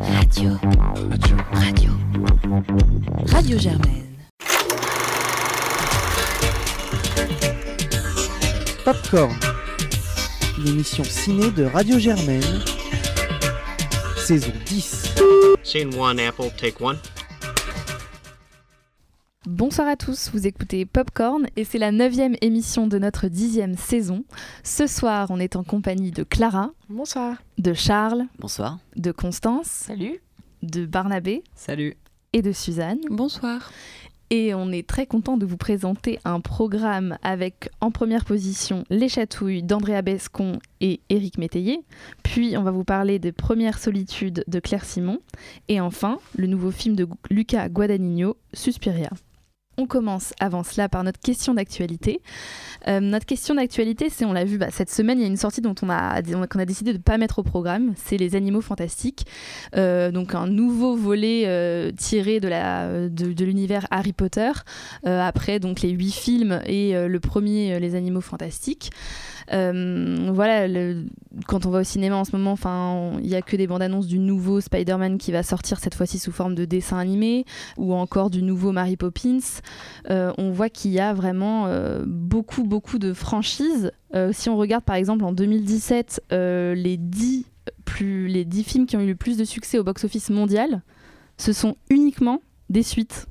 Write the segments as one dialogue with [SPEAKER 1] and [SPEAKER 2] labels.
[SPEAKER 1] Radio. Radio. Radio. Radio Germaine.
[SPEAKER 2] Popcorn, l'émission ciné de Radio Germaine, saison 10.
[SPEAKER 3] Scene one, Apple, take one.
[SPEAKER 4] Bonsoir à tous, vous écoutez Popcorn et c'est la neuvième émission de notre dixième saison. Ce soir, on est en compagnie de Clara,
[SPEAKER 5] Bonsoir.
[SPEAKER 4] de Charles,
[SPEAKER 6] Bonsoir.
[SPEAKER 4] de Constance,
[SPEAKER 5] Salut.
[SPEAKER 4] de Barnabé
[SPEAKER 6] Salut.
[SPEAKER 4] et de Suzanne.
[SPEAKER 5] Bonsoir.
[SPEAKER 4] Et on est très content de vous présenter un programme avec en première position Les Chatouilles d'Andrea Bescon et Éric Métayer. Puis on va vous parler de Première Solitude de Claire Simon. Et enfin, le nouveau film de Luca Guadagnino, Suspiria. On commence avant cela par notre question d'actualité. Euh, notre question d'actualité, c'est, on l'a vu bah, cette semaine, il y a une sortie dont on a, qu'on a décidé de ne pas mettre au programme, c'est Les Animaux Fantastiques. Euh, donc un nouveau volet euh, tiré de, de, l'univers Harry Potter, après donc les huit films et le premier Les Animaux Fantastiques. Euh, voilà, quand on va au cinéma en ce moment, il n'y a que des bandes annonces du nouveau Spider-Man qui va sortir cette fois-ci sous forme de dessin animé, ou encore du nouveau Mary Poppins. Euh, on voit qu'il y a vraiment euh, beaucoup, beaucoup de franchises. Si on regarde par exemple en 2017 euh, les 10 plus les 10 films qui ont eu le plus de succès au box-office mondial, ce sont uniquement des suites.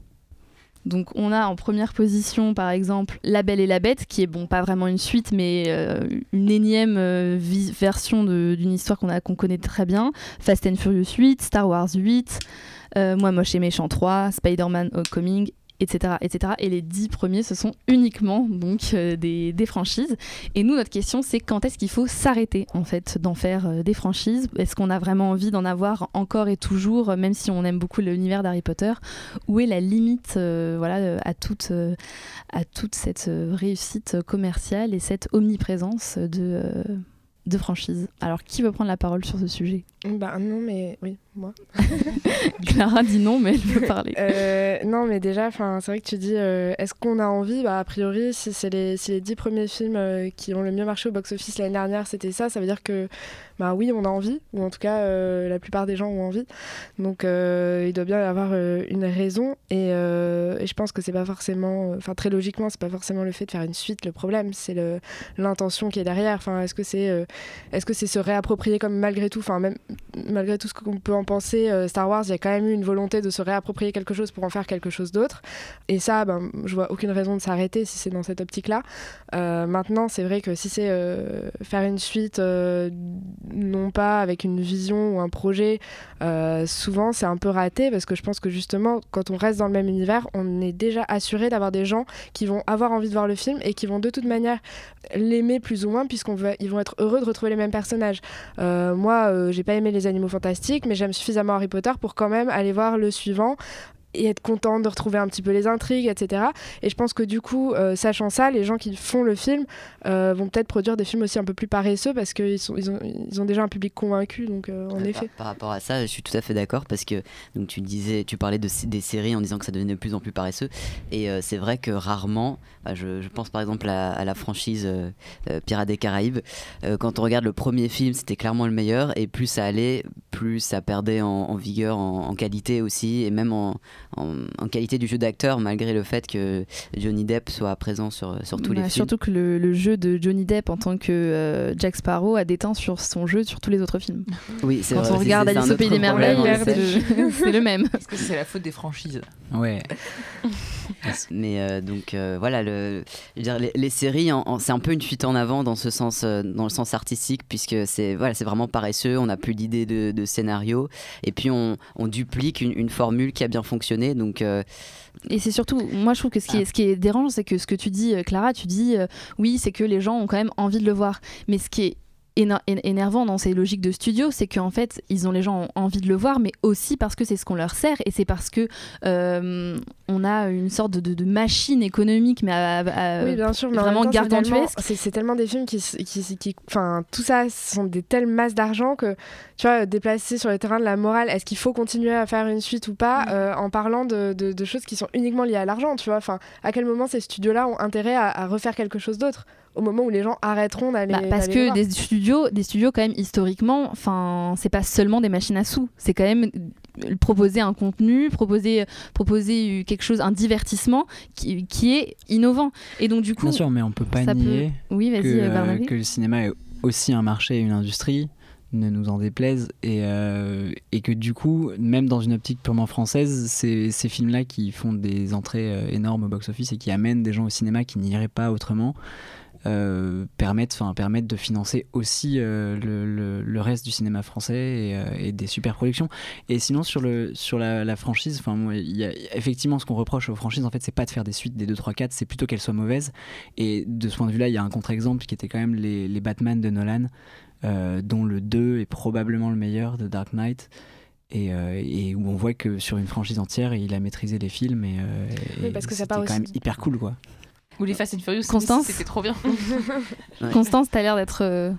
[SPEAKER 4] Donc on a en première position par exemple La Belle et la Bête, qui est bon pas vraiment une suite mais euh, une énième euh, version d'une histoire qu'on connaît très bien. Fast and Furious 8, Star Wars 8, euh, Moi Moche et Méchant 3, Spider-Man Homecoming, etc., etc. Et les dix premiers, ce sont uniquement donc euh, des, des franchises. Et nous, notre question, c'est quand est-ce qu'il faut s'arrêter en fait d'en faire euh, des franchises? Est-ce qu'on a vraiment envie d'en avoir encore et toujours, même si on aime beaucoup l'univers d'Harry Potter? Où est la limite, euh, voilà, à toute à toute cette réussite commerciale et cette omniprésence de de franchises? Alors, qui veut prendre la parole sur ce sujet?
[SPEAKER 5] Bah non, mais oui, moi.
[SPEAKER 4] Clara dit non, mais elle veut parler.
[SPEAKER 5] Euh, non, mais déjà, c'est vrai que tu dis, euh, est-ce qu'on a envie? Bah a priori, si c'est les, si les dix premiers films euh, qui ont le mieux marché au box-office l'année dernière, c'était ça, ça veut dire que, bah oui, on a envie, ou en tout cas, la plupart des gens ont envie. Donc, il doit bien y avoir une raison, et, et je pense que c'est pas forcément, enfin, très logiquement, c'est pas forcément le fait de faire une suite le problème, c'est l'intention qui est derrière. Enfin, est-ce que c'est, est-ce que c'est se réapproprier comme malgré tout, enfin, même malgré tout ce qu'on peut en penser, euh, Star Wars, il y a quand même eu une volonté de se réapproprier quelque chose pour en faire quelque chose d'autre. Et ça, ben, je vois aucune raison de s'arrêter si c'est dans cette optique-là. Euh, maintenant, c'est vrai que si c'est euh, faire une suite, euh, non pas avec une vision ou un projet, souvent c'est un peu raté parce que je pense que justement, quand on reste dans le même univers, on est déjà assuré d'avoir des gens qui vont avoir envie de voir le film et qui vont de toute manière l'aimer plus ou moins puisqu'on va, ils vont être heureux de retrouver les mêmes personnages. Moi, j'ai pas aimé les animaux fantastiques, mais j'aime suffisamment Harry Potter pour quand même aller voir le suivant et être contente de retrouver un petit peu les intrigues, etc. Et je pense que du coup, euh, sachant ça, les gens qui font le film euh, vont peut-être produire des films aussi un peu plus paresseux parce qu'ils ils ont, ils ont déjà un public convaincu, donc euh, en effet.
[SPEAKER 6] Par, par rapport à ça, je suis tout à fait d'accord parce que donc tu disais, tu parlais de des séries en disant que ça devenait de plus en plus paresseux et c'est vrai que rarement, bah, je, je pense par exemple à, à la franchise Pirates des Caraïbes. quand on regarde le premier film, c'était clairement le meilleur et plus ça allait, plus ça perdait en, en vigueur, en, en qualité aussi et même en, en, en qualité du jeu d'acteur malgré le fait que Johnny Depp soit présent sur sur tous
[SPEAKER 4] Bah,
[SPEAKER 6] les films.
[SPEAKER 4] Surtout que le, le jeu de Johnny Depp en tant que euh, Jack Sparrow a déteint sur son jeu sur tous les autres films.
[SPEAKER 6] Oui, c'est
[SPEAKER 4] Quand
[SPEAKER 6] vrai,
[SPEAKER 4] on
[SPEAKER 6] c'est-
[SPEAKER 4] regarde Alice au Pays des Merveilles, c'est le, c'est le même.
[SPEAKER 7] Est-ce que c'est la faute des franchises
[SPEAKER 8] Ouais.
[SPEAKER 6] Mais euh, donc euh, voilà, le, je veux dire, les, les séries, c'est un peu une fuite en avant dans ce sens, euh, dans le sens artistique, puisque c'est voilà, c'est vraiment paresseux. On n'a plus d'idées de, de scénario, et puis on, on duplique une, une formule qui a bien fonctionné. Donc
[SPEAKER 4] Et c'est surtout, moi je trouve que ce qui est, ce qui est dérangeant, c'est que ce que tu dis, Clara, tu dis, oui, c'est que les gens ont quand même envie de le voir. Mais ce qui est énervant dans ces logiques de studio, c'est qu'en fait, ils ont les gens ont envie de le voir, mais aussi parce que c'est ce qu'on leur sert et c'est parce que euh, on a une sorte de, de- de machine économique, mais à- à-
[SPEAKER 5] Oui, bien sûr, mais en
[SPEAKER 4] vraiment gargantuesque.
[SPEAKER 5] C'est tellement des films qui, enfin, tout ça sont des telles masses d'argent que, tu vois, déplacer sur le terrain de la morale, est-ce qu'il faut continuer à faire une suite ou pas,
[SPEAKER 4] Mm.
[SPEAKER 5] euh, en parlant de, de, de choses qui sont uniquement liées à l'argent, tu vois. Enfin, à quel moment ces studios-là ont intérêt à, à refaire quelque chose d'autre? Au moment où les gens arrêteront d'aller.
[SPEAKER 4] Bah, parce que des studios, des studios quand même historiquement, enfin, c'est pas seulement des machines à sous, c'est quand même euh, proposer un contenu, proposer, proposer quelque chose, un divertissement qui, qui est innovant. Et donc du coup,
[SPEAKER 7] Bien sûr, mais on peut pas
[SPEAKER 4] ça peut-
[SPEAKER 7] nier
[SPEAKER 4] oui,
[SPEAKER 7] que,
[SPEAKER 4] euh,
[SPEAKER 7] que le cinéma est aussi un marché et une industrie, ne nous en déplaise, et, euh, et que du coup, même dans une optique purement française, c'est ces films-là qui font des entrées énormes au box-office et qui amènent des gens au cinéma qui n'iraient pas autrement, euh, permettent, enfin, permettent de financer aussi euh, le, le- le reste du cinéma français et, euh, et des super productions. Et sinon, sur, le, sur la, la franchise, enfin, moi, il y a, effectivement, ce qu'on reproche aux franchises, en fait, c'est pas de faire des suites des 2, 3, 4, c'est plutôt qu'elles soient mauvaises. Et de ce point de vue-là, il y a un contre-exemple qui était quand même les, les Batman de Nolan, euh, dont le 2 est probablement le meilleur de Dark Knight. Et, euh, et où on voit que sur une franchise entière, il a maîtrisé les films et, euh,
[SPEAKER 5] Oui,
[SPEAKER 7] et
[SPEAKER 5] parce que ça
[SPEAKER 7] c'était
[SPEAKER 5] part
[SPEAKER 7] quand même hyper cool quoi.
[SPEAKER 8] Ou les Fast and Furious,
[SPEAKER 4] Constance
[SPEAKER 8] c'était trop bien.
[SPEAKER 6] Ouais.
[SPEAKER 4] Constance, t'as l'air d'être. euh,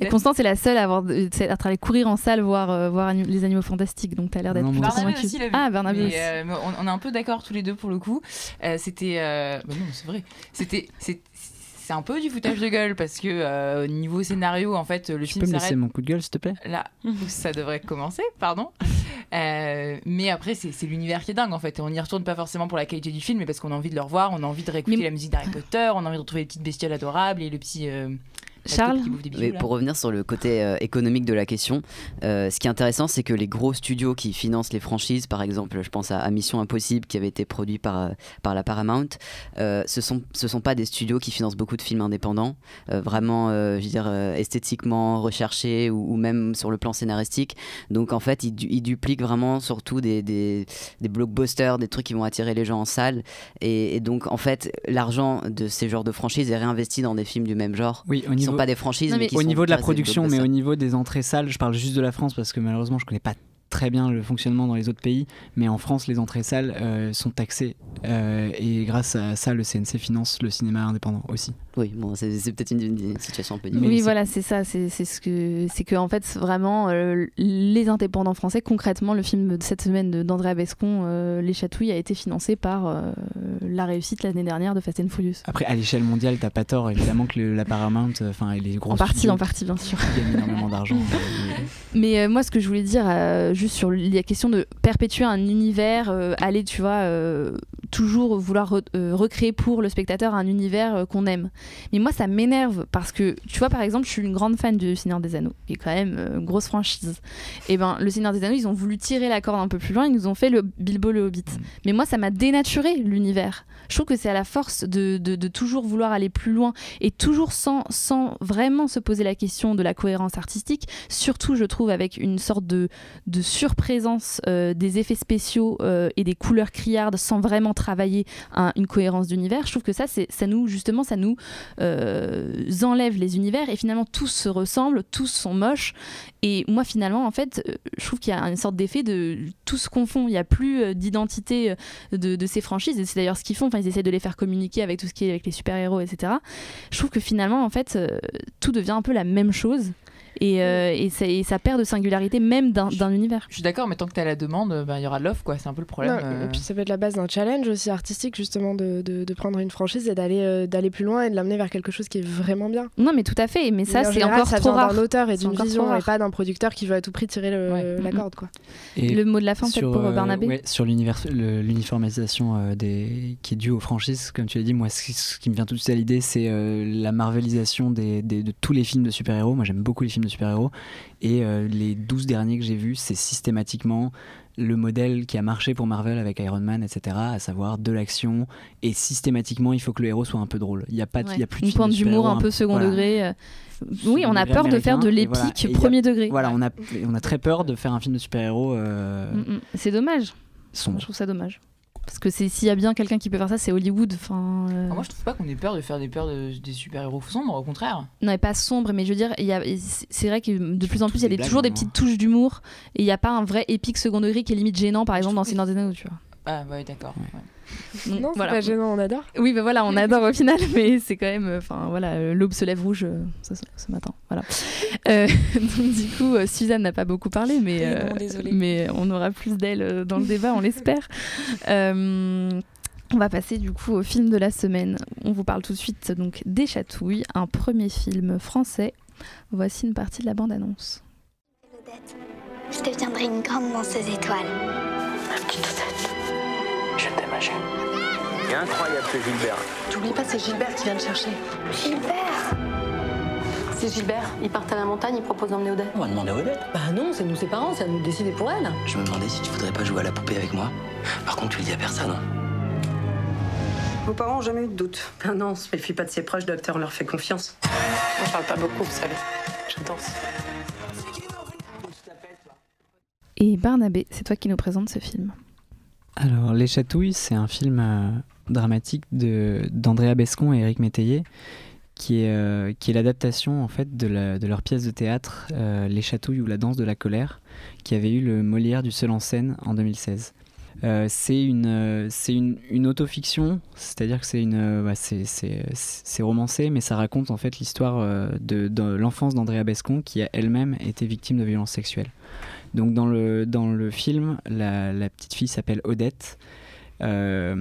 [SPEAKER 4] et. Constance est la seule à avoir c'est- à aller courir en salle voir, euh, voir les animaux fantastiques, donc t'as l'air d'être plutôt convaincue.
[SPEAKER 8] aussi vu.
[SPEAKER 4] Ah, aussi.
[SPEAKER 8] euh, mais on, on est un peu d'accord tous les deux pour le coup. Euh, c'était. euh, bah non, c'est vrai. C'était. c'est- C'est un peu du foutage de gueule parce que euh, au niveau scénario, en fait, le
[SPEAKER 7] Tu
[SPEAKER 8] film
[SPEAKER 7] peux me laisser mon coup de gueule s'il te plaît?
[SPEAKER 8] là où ça devrait commencer, pardon. Euh, mais après, c'est l'univers qui est dingue en fait. Et on n'y retourne pas forcément pour la qualité du film, mais parce qu'on a envie de le revoir, on a envie de réécouter
[SPEAKER 4] Mais-
[SPEAKER 8] la musique d'Harry Potter, on a envie de retrouver les petites bestioles adorables et le petit. euh,
[SPEAKER 4] Charles
[SPEAKER 8] taupe qui bouffe des bijoux,
[SPEAKER 6] Mais
[SPEAKER 8] là.
[SPEAKER 6] pour revenir sur le côté euh, économique de la question, euh, ce qui est intéressant, c'est que les gros studios qui financent les franchises, par exemple, je pense à, à Mission Impossible qui avait été produit par, euh, par la Paramount, euh, ce sont ce sont pas des studios qui financent beaucoup de films indépendants, euh, vraiment, euh, je veux dire, euh, esthétiquement recherchés ou, ou même sur le plan scénaristique. Donc en fait, ils, du- ils dupliquent vraiment surtout des, des, des blockbusters, des trucs qui vont attirer les gens en salle. Et, et donc en fait, l'argent de ces genres de franchises est réinvesti dans des films du même genre
[SPEAKER 7] Oui, au
[SPEAKER 6] qui
[SPEAKER 7] niveau,
[SPEAKER 6] sont pas des franchises,
[SPEAKER 4] Non,
[SPEAKER 6] mais,
[SPEAKER 4] mais
[SPEAKER 6] qui
[SPEAKER 7] au
[SPEAKER 6] sont
[SPEAKER 7] niveau de la production, mais au niveau des entrées salles, je parle juste de la France parce que malheureusement je connais pas très bien le fonctionnement dans les autres pays, mais en France les entrées salles euh, sont taxées euh, et grâce à ça le CNC finance le cinéma indépendant aussi.
[SPEAKER 6] Oui, bon, c'est peut-être une, une situation un peu différente.
[SPEAKER 7] Mais
[SPEAKER 4] oui, voilà, c'est ça. C'est c'est ce que c'est que en fait vraiment euh, les indépendants français. Concrètement, le film de cette semaine d'André Abescon, euh, Les Chatouilles, a été financé par euh, la réussite l'année dernière de Fast and Furious.
[SPEAKER 7] Après à l'échelle mondiale t'as pas tort, évidemment que le- la Paramount, euh, enfin les gros
[SPEAKER 4] En partie, en partie, bien sûr.
[SPEAKER 7] gagnent énormément d'argent.
[SPEAKER 4] Mais euh, moi, ce que je voulais dire, euh, juste sur la question de perpétuer un univers, euh, aller, tu vois, euh, toujours vouloir re- euh, recréer pour le spectateur un univers euh, qu'on aime. Mais moi, ça m'énerve parce que, tu vois, par exemple, je suis une grande fan du Seigneur des Anneaux, qui est quand même euh, une grosse franchise. Et ben, le Seigneur des Anneaux, ils ont voulu tirer la corde un peu plus loin, ils nous ont fait le Bilbo le Hobbit. Mais moi, ça m'a dénaturé l'univers. Je trouve que c'est à la force de, de- de toujours vouloir aller plus loin et toujours sans, sans vraiment se poser la question de la cohérence artistique. Surtout, je trouve, avec une sorte de, de surprésence euh, des effets spéciaux euh, et des couleurs criardes sans vraiment travailler un- une cohérence d'univers. Je trouve que ça, ça nous, justement, ça nous euh, enlève les univers et finalement tous se ressemblent, tous sont moches. Et moi, finalement, en fait, euh, je trouve qu'il y a une sorte d'effet de tout se confond. Il n'y a plus euh, d'identité de, de ces franchises. Et c'est d'ailleurs ce qu'ils font. Enfin, ils essaient de les faire communiquer avec tout ce qui est avec les super-héros, etc. Je trouve que finalement, en fait, tout devient un peu la même chose. Et, euh, et, ça, et ça perd de singularité même d'un, d'un univers.
[SPEAKER 8] Je suis d'accord, mais tant que t'as la demande, ben, il y aura de l'offre, quoi. C'est un peu le problème.
[SPEAKER 5] Non,
[SPEAKER 8] euh.
[SPEAKER 5] Et puis ça peut être la base d'un challenge aussi artistique, justement, de, de, de prendre une franchise et d'aller euh, d'aller plus loin et de l'amener vers quelque chose qui est vraiment bien.
[SPEAKER 4] Non, mais tout à fait. Mais ça,
[SPEAKER 5] en
[SPEAKER 4] c'est encore
[SPEAKER 5] ça
[SPEAKER 4] trop rare.
[SPEAKER 5] d'un auteur et
[SPEAKER 4] C'est
[SPEAKER 5] d'une vision et pas d'un producteur qui veut à tout prix tirer le-
[SPEAKER 8] Ouais.
[SPEAKER 5] la corde. Quoi.
[SPEAKER 7] Et
[SPEAKER 4] Le mot de la fin, peut-être, pour
[SPEAKER 7] euh,
[SPEAKER 4] Barnabé
[SPEAKER 7] ouais, sur l'uniformisation euh, des, qui est due aux franchises, comme tu l'as dit, moi, ce qui, ce qui me vient tout de suite à l'idée, c'est euh, la marvelisation des, des- de tous les films de super-héros. Moi, j'aime beaucoup les films de super-héros. Et euh, les 12 derniers que j'ai vus, c'est systématiquement le modèle qui a marché pour Marvel avec Iron Man, etc., à savoir de l'action. Et systématiquement, il faut que le héros soit un peu drôle. Il n'y a, pas il y a plus de
[SPEAKER 4] Une pointe d'humour un peu second
[SPEAKER 7] voilà.
[SPEAKER 4] degré. euh. Oui, on a peur de faire de
[SPEAKER 7] voilà.
[SPEAKER 4] l'épique
[SPEAKER 7] a-
[SPEAKER 4] premier degré.
[SPEAKER 7] Voilà, on a, on a très peur de faire un film de super-héros euh,
[SPEAKER 4] Mm, mm. C'est dommage.
[SPEAKER 7] sombre.
[SPEAKER 4] Je trouve ça dommage. Parce que s'il y a bien quelqu'un qui peut faire ça, c'est Hollywood. Enfin, euh,
[SPEAKER 8] Ah, moi, je trouve pas qu'on ait peur de faire des peurs de- des super-héros sombres, au contraire.
[SPEAKER 4] Non, et pas sombre, mais je veux dire, il y a- c'est vrai que de plus en plus, il y a
[SPEAKER 7] des
[SPEAKER 4] toujours des
[SPEAKER 7] vraiment.
[SPEAKER 4] petites touches d'humour. Et il n'y a pas un vrai épique second degré qui est limite gênant, par exemple, dans Seigneur des Anneaux, tu vois.
[SPEAKER 8] Ah, ouais, d'accord. ouais.
[SPEAKER 5] Non, c'est
[SPEAKER 4] voilà.
[SPEAKER 5] pas gênant, on adore.
[SPEAKER 4] Oui, ben voilà, on adore au final, mais c'est quand même, enfin voilà, euh, l'aube se lève rouge euh, ce, ce matin, voilà. Euh, donc du coup, euh, Suzanne n'a pas beaucoup parlé, mais
[SPEAKER 1] non,
[SPEAKER 4] euh, mais on aura plus d'elle euh, dans le débat, on l'espère. Euh, On va passer du coup au film de la semaine. On vous parle tout de suite donc des Chatouilles, un premier film français. Voici une partie de la bande-annonce.
[SPEAKER 9] Je deviendrai une grande danseuse étoile.
[SPEAKER 10] Petite Odette, je t'aime.
[SPEAKER 11] C'est incroyable ce Gilbert.
[SPEAKER 10] T'oublies pas, c'est Gilbert qui vient me chercher.
[SPEAKER 9] Gilbert
[SPEAKER 10] C'est Gilbert, ils partent à la montagne, ils proposent d'emmener Odette.
[SPEAKER 11] On va demander à Odette.
[SPEAKER 10] Bah non, c'est nous ses parents, c'est à nous de décider pour elle.
[SPEAKER 11] Je me demandais si tu voudrais pas jouer à la poupée avec moi. Par contre, tu le dis à personne.
[SPEAKER 12] Vos parents ont jamais eu de doute. Ah non, on se méfie pas de ses proches, docteur, on leur fait confiance.
[SPEAKER 10] On parle pas beaucoup, vous savez. Je danse.
[SPEAKER 4] Et Barnabé, c'est toi qui nous présente ce film.
[SPEAKER 7] Alors, Les Chatouilles, c'est un film euh, dramatique d'Andrea Bescon et Éric Métayer, qui est, euh, est l'adaptation en fait de, leur pièce de théâtre euh, Les Chatouilles ou la danse de la colère, qui avait eu le Molière du seul en scène en 2016. Euh, c'est une, c'est une, autofiction, c'est-à-dire que c'est une, bah, romancé, mais ça raconte en fait l'histoire de, de l'enfance d'Andrea Bescon, qui a elle-même été victime de violences sexuelles. Donc dans le, dans le film, la, petite fille s'appelle Odette. Euh,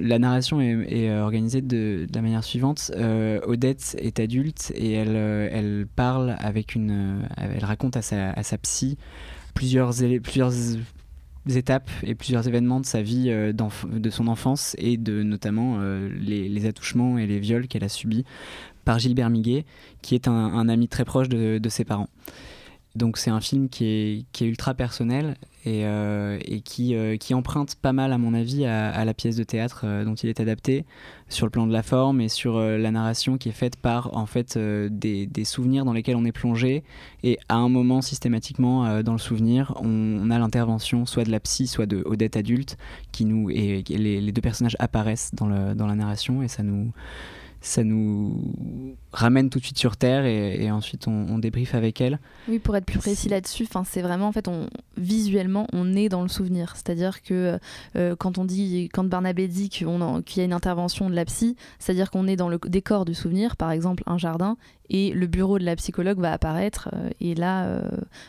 [SPEAKER 7] la narration est, est organisée de, la manière suivante. Euh, Odette est adulte et elle, euh, elle parle avec une... euh, elle raconte à sa, à sa psy plusieurs, plusieurs étapes et plusieurs événements de sa vie, euh, de son enfance et de notamment euh, les, les attouchements et les viols qu'elle a subis par Gilbert Miguet, qui est un, un ami très proche de, de ses parents. Donc c'est un film qui est, ultra personnel et, euh, euh, qui emprunte pas mal à mon avis à, la pièce de théâtre euh, dont il est adapté sur le plan de la forme et sur la narration qui est faite par en fait des, souvenirs dans lesquels on est plongé. Et à un moment systématiquement dans le souvenir on, a l'intervention soit de la psy soit de Odette adulte qui nous et, les, deux personnages apparaissent dans, dans la narration et ça nous ça nous ramène tout de suite sur terre et, et ensuite on, on débriefe avec elle.
[SPEAKER 4] Oui, pour être plus précis là-dessus, c'est vraiment en fait on visuellement on est dans le souvenir, c'est-à-dire que euh, quand on dit quand Barnabé dit qu'il y a une intervention de la psy, c'est-à-dire qu'on est dans le décor du souvenir, par exemple un jardin et le bureau de la psychologue va apparaître euh, et là euh,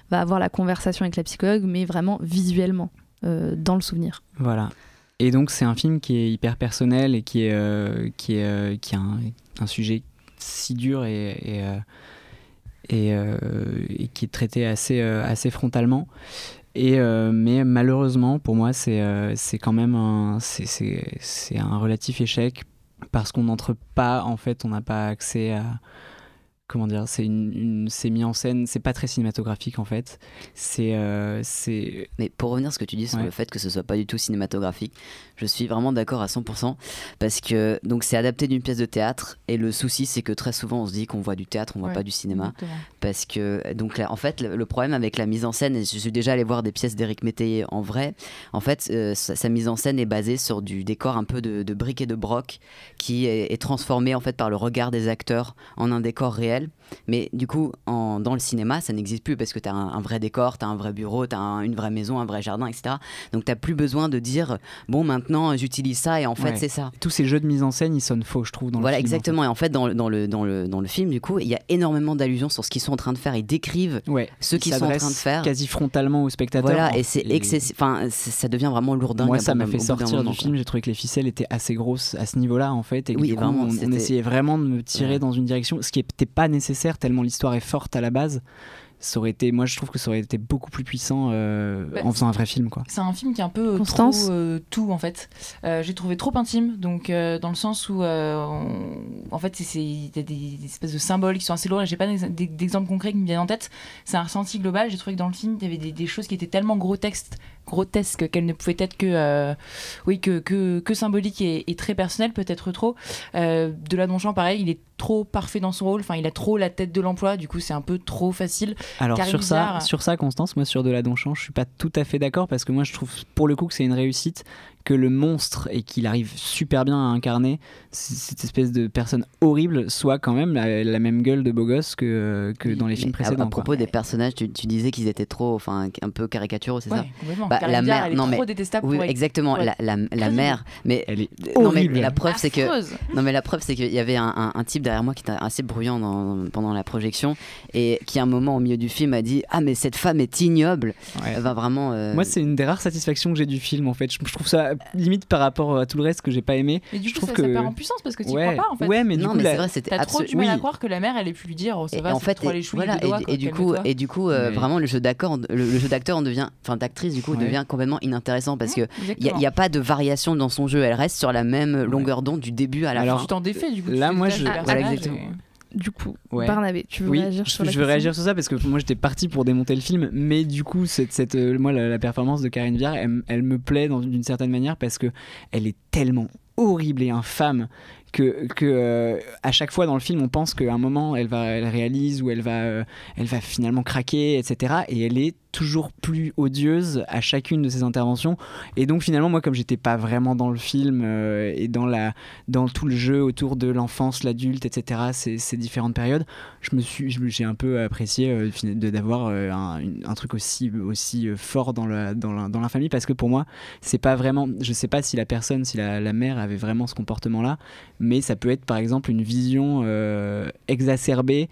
[SPEAKER 4] va avoir la conversation avec la psychologue mais vraiment visuellement euh, dans le souvenir.
[SPEAKER 7] Voilà. Et donc c'est un film qui est hyper personnel et qui est euh, qui est euh, qui a un, sujet si dur et et, euh, qui est traité assez assez frontalement. Et mais malheureusement pour moi c'est c'est quand même c'est un relatif échec parce qu'on n'entre pas en fait on n'a pas accès à comment dire c'est une, une- c'est mis en scène c'est pas très cinématographique en fait c'est euh, c'est
[SPEAKER 6] Mais pour revenir à ce que tu dis sur
[SPEAKER 7] Ouais.
[SPEAKER 6] le fait que ce soit pas du tout cinématographique, je suis vraiment d'accord à 100% parce que donc c'est adapté d'une pièce de théâtre et le souci c'est que très souvent on se dit qu'on voit du théâtre, on voit
[SPEAKER 8] Ouais,
[SPEAKER 6] pas du cinéma
[SPEAKER 8] exactement.
[SPEAKER 6] parce que donc là, en fait le, le problème avec la mise en scène et je suis déjà allé voir des pièces d'Éric Métayer en vrai en fait euh, sa, sa mise en scène est basée sur du décor un peu de, de briques et de broc qui est, est transformé en fait par le regard des acteurs en un décor réel réel mais du coup en, dans le cinéma ça n'existe plus parce que tu as un, un vrai décor tu as un vrai bureau tu as une vraie maison un vrai jardin etc donc tu plus besoin de dire bon maintenant j'utilise ça et en fait
[SPEAKER 7] Ouais.
[SPEAKER 6] c'est ça
[SPEAKER 7] tous ces jeux de mise en scène ils sonnent faux je trouve dans
[SPEAKER 6] voilà
[SPEAKER 7] le film, en fait.
[SPEAKER 6] exactement et en fait dans, le- dans, le, dans, le, dans le film du coup il y a énormément d'allusions sur ce qu'ils sont en train de faire ils décrivent
[SPEAKER 7] Ouais,
[SPEAKER 6] ce
[SPEAKER 7] il
[SPEAKER 6] qu'ils sont en train de faire
[SPEAKER 7] quasi frontalement au spectateur.
[SPEAKER 6] voilà et c'est excessif enfin ça devient vraiment lourdingue
[SPEAKER 7] Moi, ça m'a fait sortir du film. J'ai trouvé que les ficelles étaient assez grosses à ce niveau-là, en fait, et
[SPEAKER 6] Oui,
[SPEAKER 7] du coup,
[SPEAKER 6] vraiment,
[SPEAKER 7] on, essayait vraiment de me tirer
[SPEAKER 6] Ouais.
[SPEAKER 7] dans une direction, ce qui n'était pas nécessaire tellement l'histoire est forte à la base. Ça aurait été, moi, je trouve que ça aurait été beaucoup plus puissant euh,
[SPEAKER 8] Bah,
[SPEAKER 7] en faisant un vrai film, quoi.
[SPEAKER 8] C'est un film qui est un peu
[SPEAKER 4] Constance
[SPEAKER 8] trop euh, tout en fait. Euh, J'ai trouvé trop intime, donc euh, dans le sens où euh, on- en fait c'est- c'est il y a des, des espèces de symboles qui sont assez lourds. et J'ai pas d'ex- d'ex- d'exemples concrets qui me viennent en tête. C'est un ressenti global. J'ai trouvé que dans le film il y avait des, des choses qui étaient tellement grotesques, grotesques qu'elles ne pouvaient être que euh, oui que, que, que symboliques et, et très personnelles, peut-être trop. Euh, de la Donchamp pareil, il est trop parfait dans son rôle. Enfin il a trop la tête de l'emploi. Du coup c'est un peu trop facile.
[SPEAKER 7] Alors sur ça, sur ça, Constance, moi sur de la Donchamp, je suis pas tout à fait d'accord parce que moi je trouve pour le coup que c'est une réussite que le monstre et qu'il arrive super bien à incarner cette espèce de personne horrible soit quand même la, la même gueule de beau gosse que, que dans les films
[SPEAKER 6] à-
[SPEAKER 7] précédents.
[SPEAKER 6] à,
[SPEAKER 7] quoi.
[SPEAKER 6] propos des personnages tu, tu disais qu'ils étaient trop enfin un peu caricaturaux c'est
[SPEAKER 8] Ouais,
[SPEAKER 6] ça. Bah, la mère- non,
[SPEAKER 8] trop
[SPEAKER 6] mais-
[SPEAKER 8] détestable
[SPEAKER 6] oui
[SPEAKER 8] pour
[SPEAKER 6] exactement
[SPEAKER 8] pour
[SPEAKER 6] la, mère mais
[SPEAKER 7] Elle est
[SPEAKER 6] non mais
[SPEAKER 7] horrible.
[SPEAKER 6] la preuve c'est que. Non mais la preuve c'est qu'il y avait un, un- un type derrière moi qui était assez bruyant dans- pendant la projection et qui à un moment au milieu du film a dit ah mais cette femme est ignoble
[SPEAKER 7] Ouais.
[SPEAKER 6] elle va vraiment euh,
[SPEAKER 7] Moi, c'est une des rares satisfactions que j'ai du film, en fait. Je, je trouve ça limite par rapport à tout le reste que j'ai pas aimé.
[SPEAKER 8] Et du
[SPEAKER 7] je
[SPEAKER 8] coup,
[SPEAKER 7] trouve
[SPEAKER 8] ça,
[SPEAKER 7] que
[SPEAKER 8] ça perd en puissance parce que tu
[SPEAKER 7] ouais,
[SPEAKER 8] crois pas en fait.
[SPEAKER 7] Ouais, mais du
[SPEAKER 6] Non,
[SPEAKER 7] coup,
[SPEAKER 6] mais
[SPEAKER 7] la-
[SPEAKER 6] c'est vrai, c'était
[SPEAKER 8] T'as trop du mal à croire que la mère elle ait pu lui dire oh, ça
[SPEAKER 6] Et
[SPEAKER 8] va,
[SPEAKER 6] en
[SPEAKER 8] c'est
[SPEAKER 6] fait,
[SPEAKER 8] trop
[SPEAKER 6] et,
[SPEAKER 8] les chouilles
[SPEAKER 6] voilà,
[SPEAKER 8] de doigts,
[SPEAKER 6] et,
[SPEAKER 8] quoi,
[SPEAKER 6] et du coup, et du coup, euh,
[SPEAKER 7] Mais-
[SPEAKER 6] vraiment le jeu d'acteur, le, le jeu d'acteur en devient, enfin d'actrice du coup
[SPEAKER 7] Ouais.
[SPEAKER 6] devient complètement inintéressant parce que il y, a- pas de variation dans son jeu. Elle reste sur la même longueur d'onde du début à la
[SPEAKER 7] Alors,
[SPEAKER 6] fin.
[SPEAKER 8] tu t'en défais du coup.
[SPEAKER 7] là, moi, je-
[SPEAKER 8] du
[SPEAKER 4] coup,
[SPEAKER 7] Ouais.
[SPEAKER 4] Barnabé, tu veux
[SPEAKER 7] oui,
[SPEAKER 4] réagir
[SPEAKER 7] je,
[SPEAKER 4] sur la
[SPEAKER 7] je veux réagir sur ça parce que moi j'étais parti pour démonter le film, mais du coup cette, cette, euh, moi la, la performance de Karine Viard, elle, elle me plaît d'une certaine manière parce que elle est tellement horrible et infâme que, que euh, à chaque fois dans le film on pense qu'à un moment elle va elle réalise ou elle va euh, elle va finalement craquer etc et elle est toujours plus odieuse à chacune de ses interventions. Et donc finalement moi comme j'étais pas vraiment dans le film euh, et dans la dans tout le jeu autour de l'enfance l'adulte etc ces, différentes périodes je me suis j'ai un peu apprécié euh, d'avoir euh, un, truc aussi aussi euh, fort dans la dans la, dans la famille parce que pour moi c'est pas vraiment je sais pas si la personne si la, mère avait vraiment ce comportement là mais ça peut être par exemple une vision exacerbée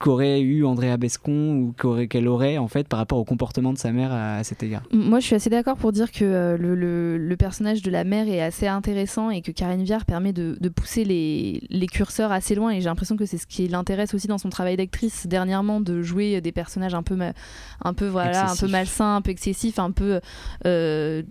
[SPEAKER 7] qu'aurait eu Andrea Bescon ou qu'aurait qu'elle aurait en fait par rapport au comportement de sa mère à, à cet égard?
[SPEAKER 4] Moi, je suis assez d'accord pour dire que euh, le, le- le personnage de la mère est assez intéressant et que Karine Viard permet de, de pousser les, les curseurs assez loin. Et j'ai l'impression que c'est ce qui l'intéresse aussi dans son travail d'actrice dernièrement, de jouer des personnages un peu, ma- un peu voilà, un peu
[SPEAKER 7] Excessif.
[SPEAKER 4] malsains, un peu excessifs, un peu. euh,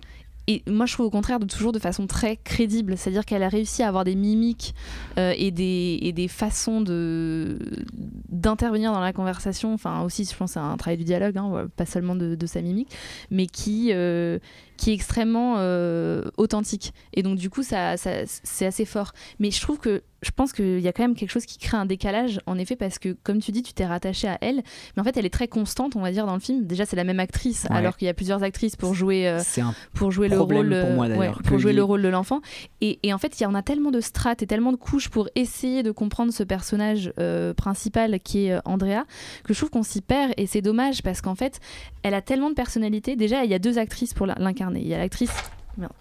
[SPEAKER 4] et moi, je trouve au contraire de toujours de façon très crédible, c'est-à-dire qu'elle a réussi à avoir des mimiques euh, et, des, façons d'intervenir dans la conversation. Enfin, aussi, je pense, c'est un travail du dialogue, hein, pas seulement de, de sa mimique, mais qui euh, qui est extrêmement euh, authentique. Et donc, du coup, ça, ça- c'est assez fort. Mais je trouve que je pense qu'il y a quand même quelque chose qui crée un décalage, en effet, parce que, comme tu dis, tu t'es rattaché à elle, mais en fait, elle est très constante, on va dire, dans le film. Déjà, c'est la même actrice,
[SPEAKER 7] Ouais.
[SPEAKER 4] alors qu'il y a plusieurs actrices pour jouer. euh,
[SPEAKER 7] un
[SPEAKER 4] pour jouer le rôle
[SPEAKER 7] pour moi,
[SPEAKER 4] euh, ouais, pour jouer
[SPEAKER 7] il-
[SPEAKER 4] le rôle de l'enfant et, et en fait il y en a tellement de strates et tellement de couches pour essayer de comprendre ce personnage euh, principal qui est Andrea que je trouve qu'on s'y perd et c'est dommage parce qu'en fait elle a tellement de personnalité déjà il y a deux actrices pour il y a l'actrice.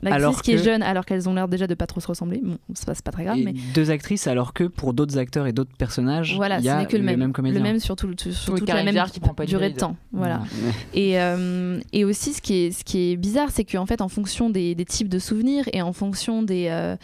[SPEAKER 4] L'actrice
[SPEAKER 7] Alors
[SPEAKER 4] qui est jeune alors qu'elles ont l'air déjà de pas trop se ressembler bon c'est pas, c'est pas très grave
[SPEAKER 7] et
[SPEAKER 4] mais
[SPEAKER 7] deux actrices alors que pour d'autres acteurs et d'autres personnages
[SPEAKER 4] voilà
[SPEAKER 7] il y
[SPEAKER 4] ce
[SPEAKER 7] a
[SPEAKER 4] n'est que le même,
[SPEAKER 7] comédien
[SPEAKER 4] le même sur, tout, sur toute la même
[SPEAKER 8] qui prend pas
[SPEAKER 4] durée de temps. Voilà. Et, euh, et aussi, ce qui est, ce qui est bizarre, c'est qu'en fait, en fonction des, des types de souvenirs et en fonction des, euh,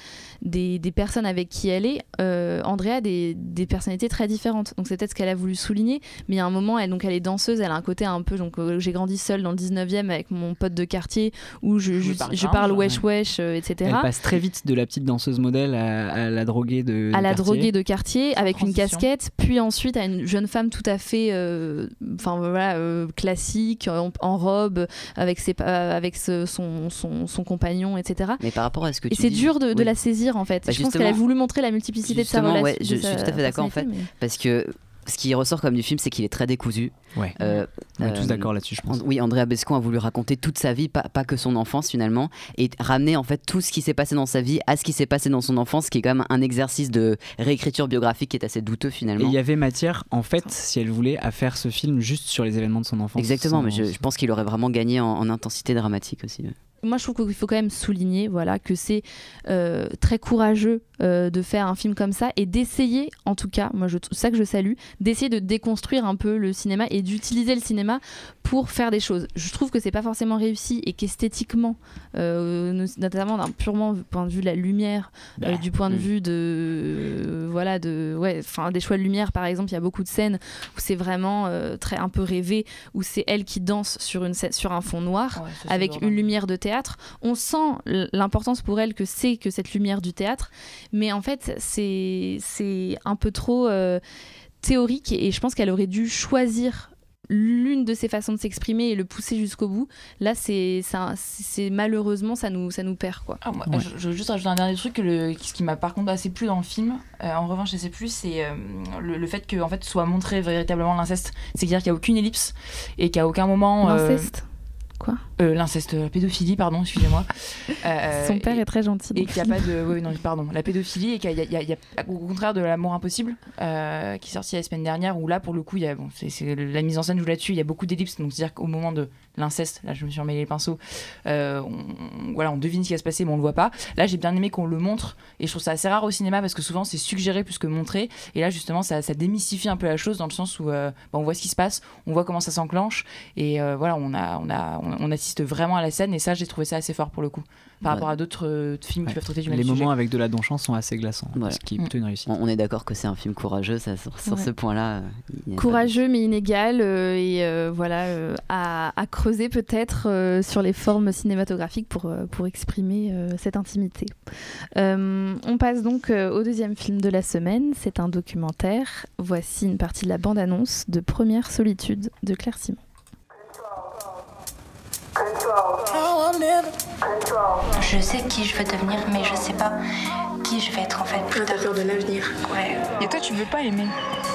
[SPEAKER 4] des, des personnes avec qui elle est, euh, Andrea a des, des personnalités très différentes. Donc, c'est peut-être ce qu'elle a voulu souligner. Mais il y a un moment, elle, donc, elle est danseuse, elle a un côté un peu. Donc, euh, j'ai grandi seule dans le 19e avec mon pote de quartier où je, je, parle wesh wesh, euh, etc.
[SPEAKER 7] elle passe très vite de la petite danseuse modèle à, à la droguée de
[SPEAKER 4] à
[SPEAKER 7] du
[SPEAKER 4] la
[SPEAKER 7] quartier.
[SPEAKER 4] droguée de quartier avec une casquette, puis ensuite à une jeune femme tout à fait, euh, enfin voilà, euh, classique, en, en robe, avec ses, avec ce- son, son, son compagnon, etc.
[SPEAKER 6] Mais par rapport à ce que
[SPEAKER 4] Et
[SPEAKER 6] tu
[SPEAKER 4] c'est
[SPEAKER 6] dis,
[SPEAKER 4] dur de, de la saisir en fait.
[SPEAKER 6] Bah,
[SPEAKER 4] je pense qu'elle a voulu montrer la multiplicité de sa relation.
[SPEAKER 6] ouais, je suis tout à fait d'accord, en fait.
[SPEAKER 4] mais-
[SPEAKER 6] parce que ce qui ressort comme du film, c'est qu'il est très décousu.
[SPEAKER 7] Ouais.
[SPEAKER 6] Euh,
[SPEAKER 7] On est tous
[SPEAKER 6] euh,
[SPEAKER 7] d'accord là-dessus, je pense.
[SPEAKER 6] Oui, Andrea Bescon a voulu raconter toute sa vie, pas, pas que son enfance finalement, et ramener en fait tout ce qui s'est passé dans sa vie à ce qui s'est passé dans son enfance, qui est quand même un exercice de réécriture biographique qui est assez douteux
[SPEAKER 7] Et
[SPEAKER 6] finalement.
[SPEAKER 7] il y avait matière, en fait, si elle voulait, à faire ce film juste sur les événements de son enfance.
[SPEAKER 6] Exactement, mais je, je pense qu'il aurait vraiment gagné en, en intensité dramatique aussi.
[SPEAKER 4] Moi je trouve qu'il faut quand même souligner voilà que c'est euh, très courageux euh, de faire un film comme ça et d'essayer en tout cas moi je c'est ça que je salue d'essayer de déconstruire un peu le cinéma et d'utiliser le cinéma pour faire des choses je trouve que c'est pas forcément réussi et qu'esthétiquement euh, notamment d'un purement point de vue de la lumière
[SPEAKER 7] Bah,
[SPEAKER 4] du point de
[SPEAKER 7] oui.
[SPEAKER 4] vue de voilà de ouais enfin des choix de lumière par exemple il y a beaucoup de scènes où c'est vraiment très un peu rêvé où c'est elle qui danse sur une sur un fond noir
[SPEAKER 8] Ouais,
[SPEAKER 4] avec une lumière de théâtre. On sent l'importance pour elle que c'est que cette lumière du théâtre, mais en fait, c'est c'est un peu trop euh, théorique et je pense qu'elle aurait dû choisir l'une de ses façons de s'exprimer et le pousser jusqu'au bout. Là, c'est ça- c'est malheureusement ça nous ça nous perd quoi.
[SPEAKER 8] Ah, moi,
[SPEAKER 7] Ouais.
[SPEAKER 8] je, je veux juste rajouter un dernier truc, que le, ce qui m'a par contre assez plu dans le film, euh, en revanche assez plus, c'est euh, le, le fait que en fait, soit montré véritablement l'inceste. C'est-à-dire qu'il n'y a aucune ellipse et qu'à aucun moment... euh,
[SPEAKER 4] L'inceste? Quoi
[SPEAKER 8] euh, L'inceste, la pédophilie, pardon, excusez-moi. Euh,
[SPEAKER 4] Son père
[SPEAKER 8] et-
[SPEAKER 4] est très gentil.
[SPEAKER 8] et qu'il n'y a pas de oui, non pardon la pédophilie et qu'il y a, il y a- il y a- au contraire de l'amour impossible euh, qui est sorti la semaine dernière où là pour le coup il y a bon c'est la mise en scène joue là-dessus il y a beaucoup d'ellipses donc c'est à dire qu'au moment de l'inceste là je me suis emmêlé les pinceaux euh, on, voilà on devine ce qui va se passer mais on le voit pas là j'ai bien aimé qu'on le montre et je trouve ça assez rare au cinéma parce que souvent c'est suggéré plus que montré et là justement ça, ça démystifie un peu la chose dans le sens où euh, bah, on voit ce qui se passe on voit comment ça s'enclenche et euh, voilà on a on a on, on a assistent vraiment à la scène et ça j'ai trouvé ça assez fort pour le coup par
[SPEAKER 6] Ouais.
[SPEAKER 8] rapport à d'autres euh, films qui
[SPEAKER 7] Ouais.
[SPEAKER 8] peuvent traiter du même
[SPEAKER 7] Les
[SPEAKER 8] sujet.
[SPEAKER 7] moments avec de la donchance sont assez glaçants, ce qui est plutôt une réussite.
[SPEAKER 6] On, on est d'accord que c'est un film courageux, ça, sur, sur
[SPEAKER 4] Ouais.
[SPEAKER 6] ce euh, a pas de-
[SPEAKER 4] Courageux mais inégal euh, et euh, voilà euh, à, à creuser peut-être euh, sur les formes cinématographiques pour, euh, pour exprimer euh, cette intimité. Euh, on passe donc euh, au deuxième film de la semaine, c'est un documentaire. Voici une partie de la bande-annonce de Première Solitude de Claire Simon.
[SPEAKER 9] Je sais qui je veux devenir, mais je sais pas qui je vais être en fait.
[SPEAKER 12] T'as peur de l'avenir
[SPEAKER 9] Ouais.
[SPEAKER 13] Et toi, tu veux pas aimer?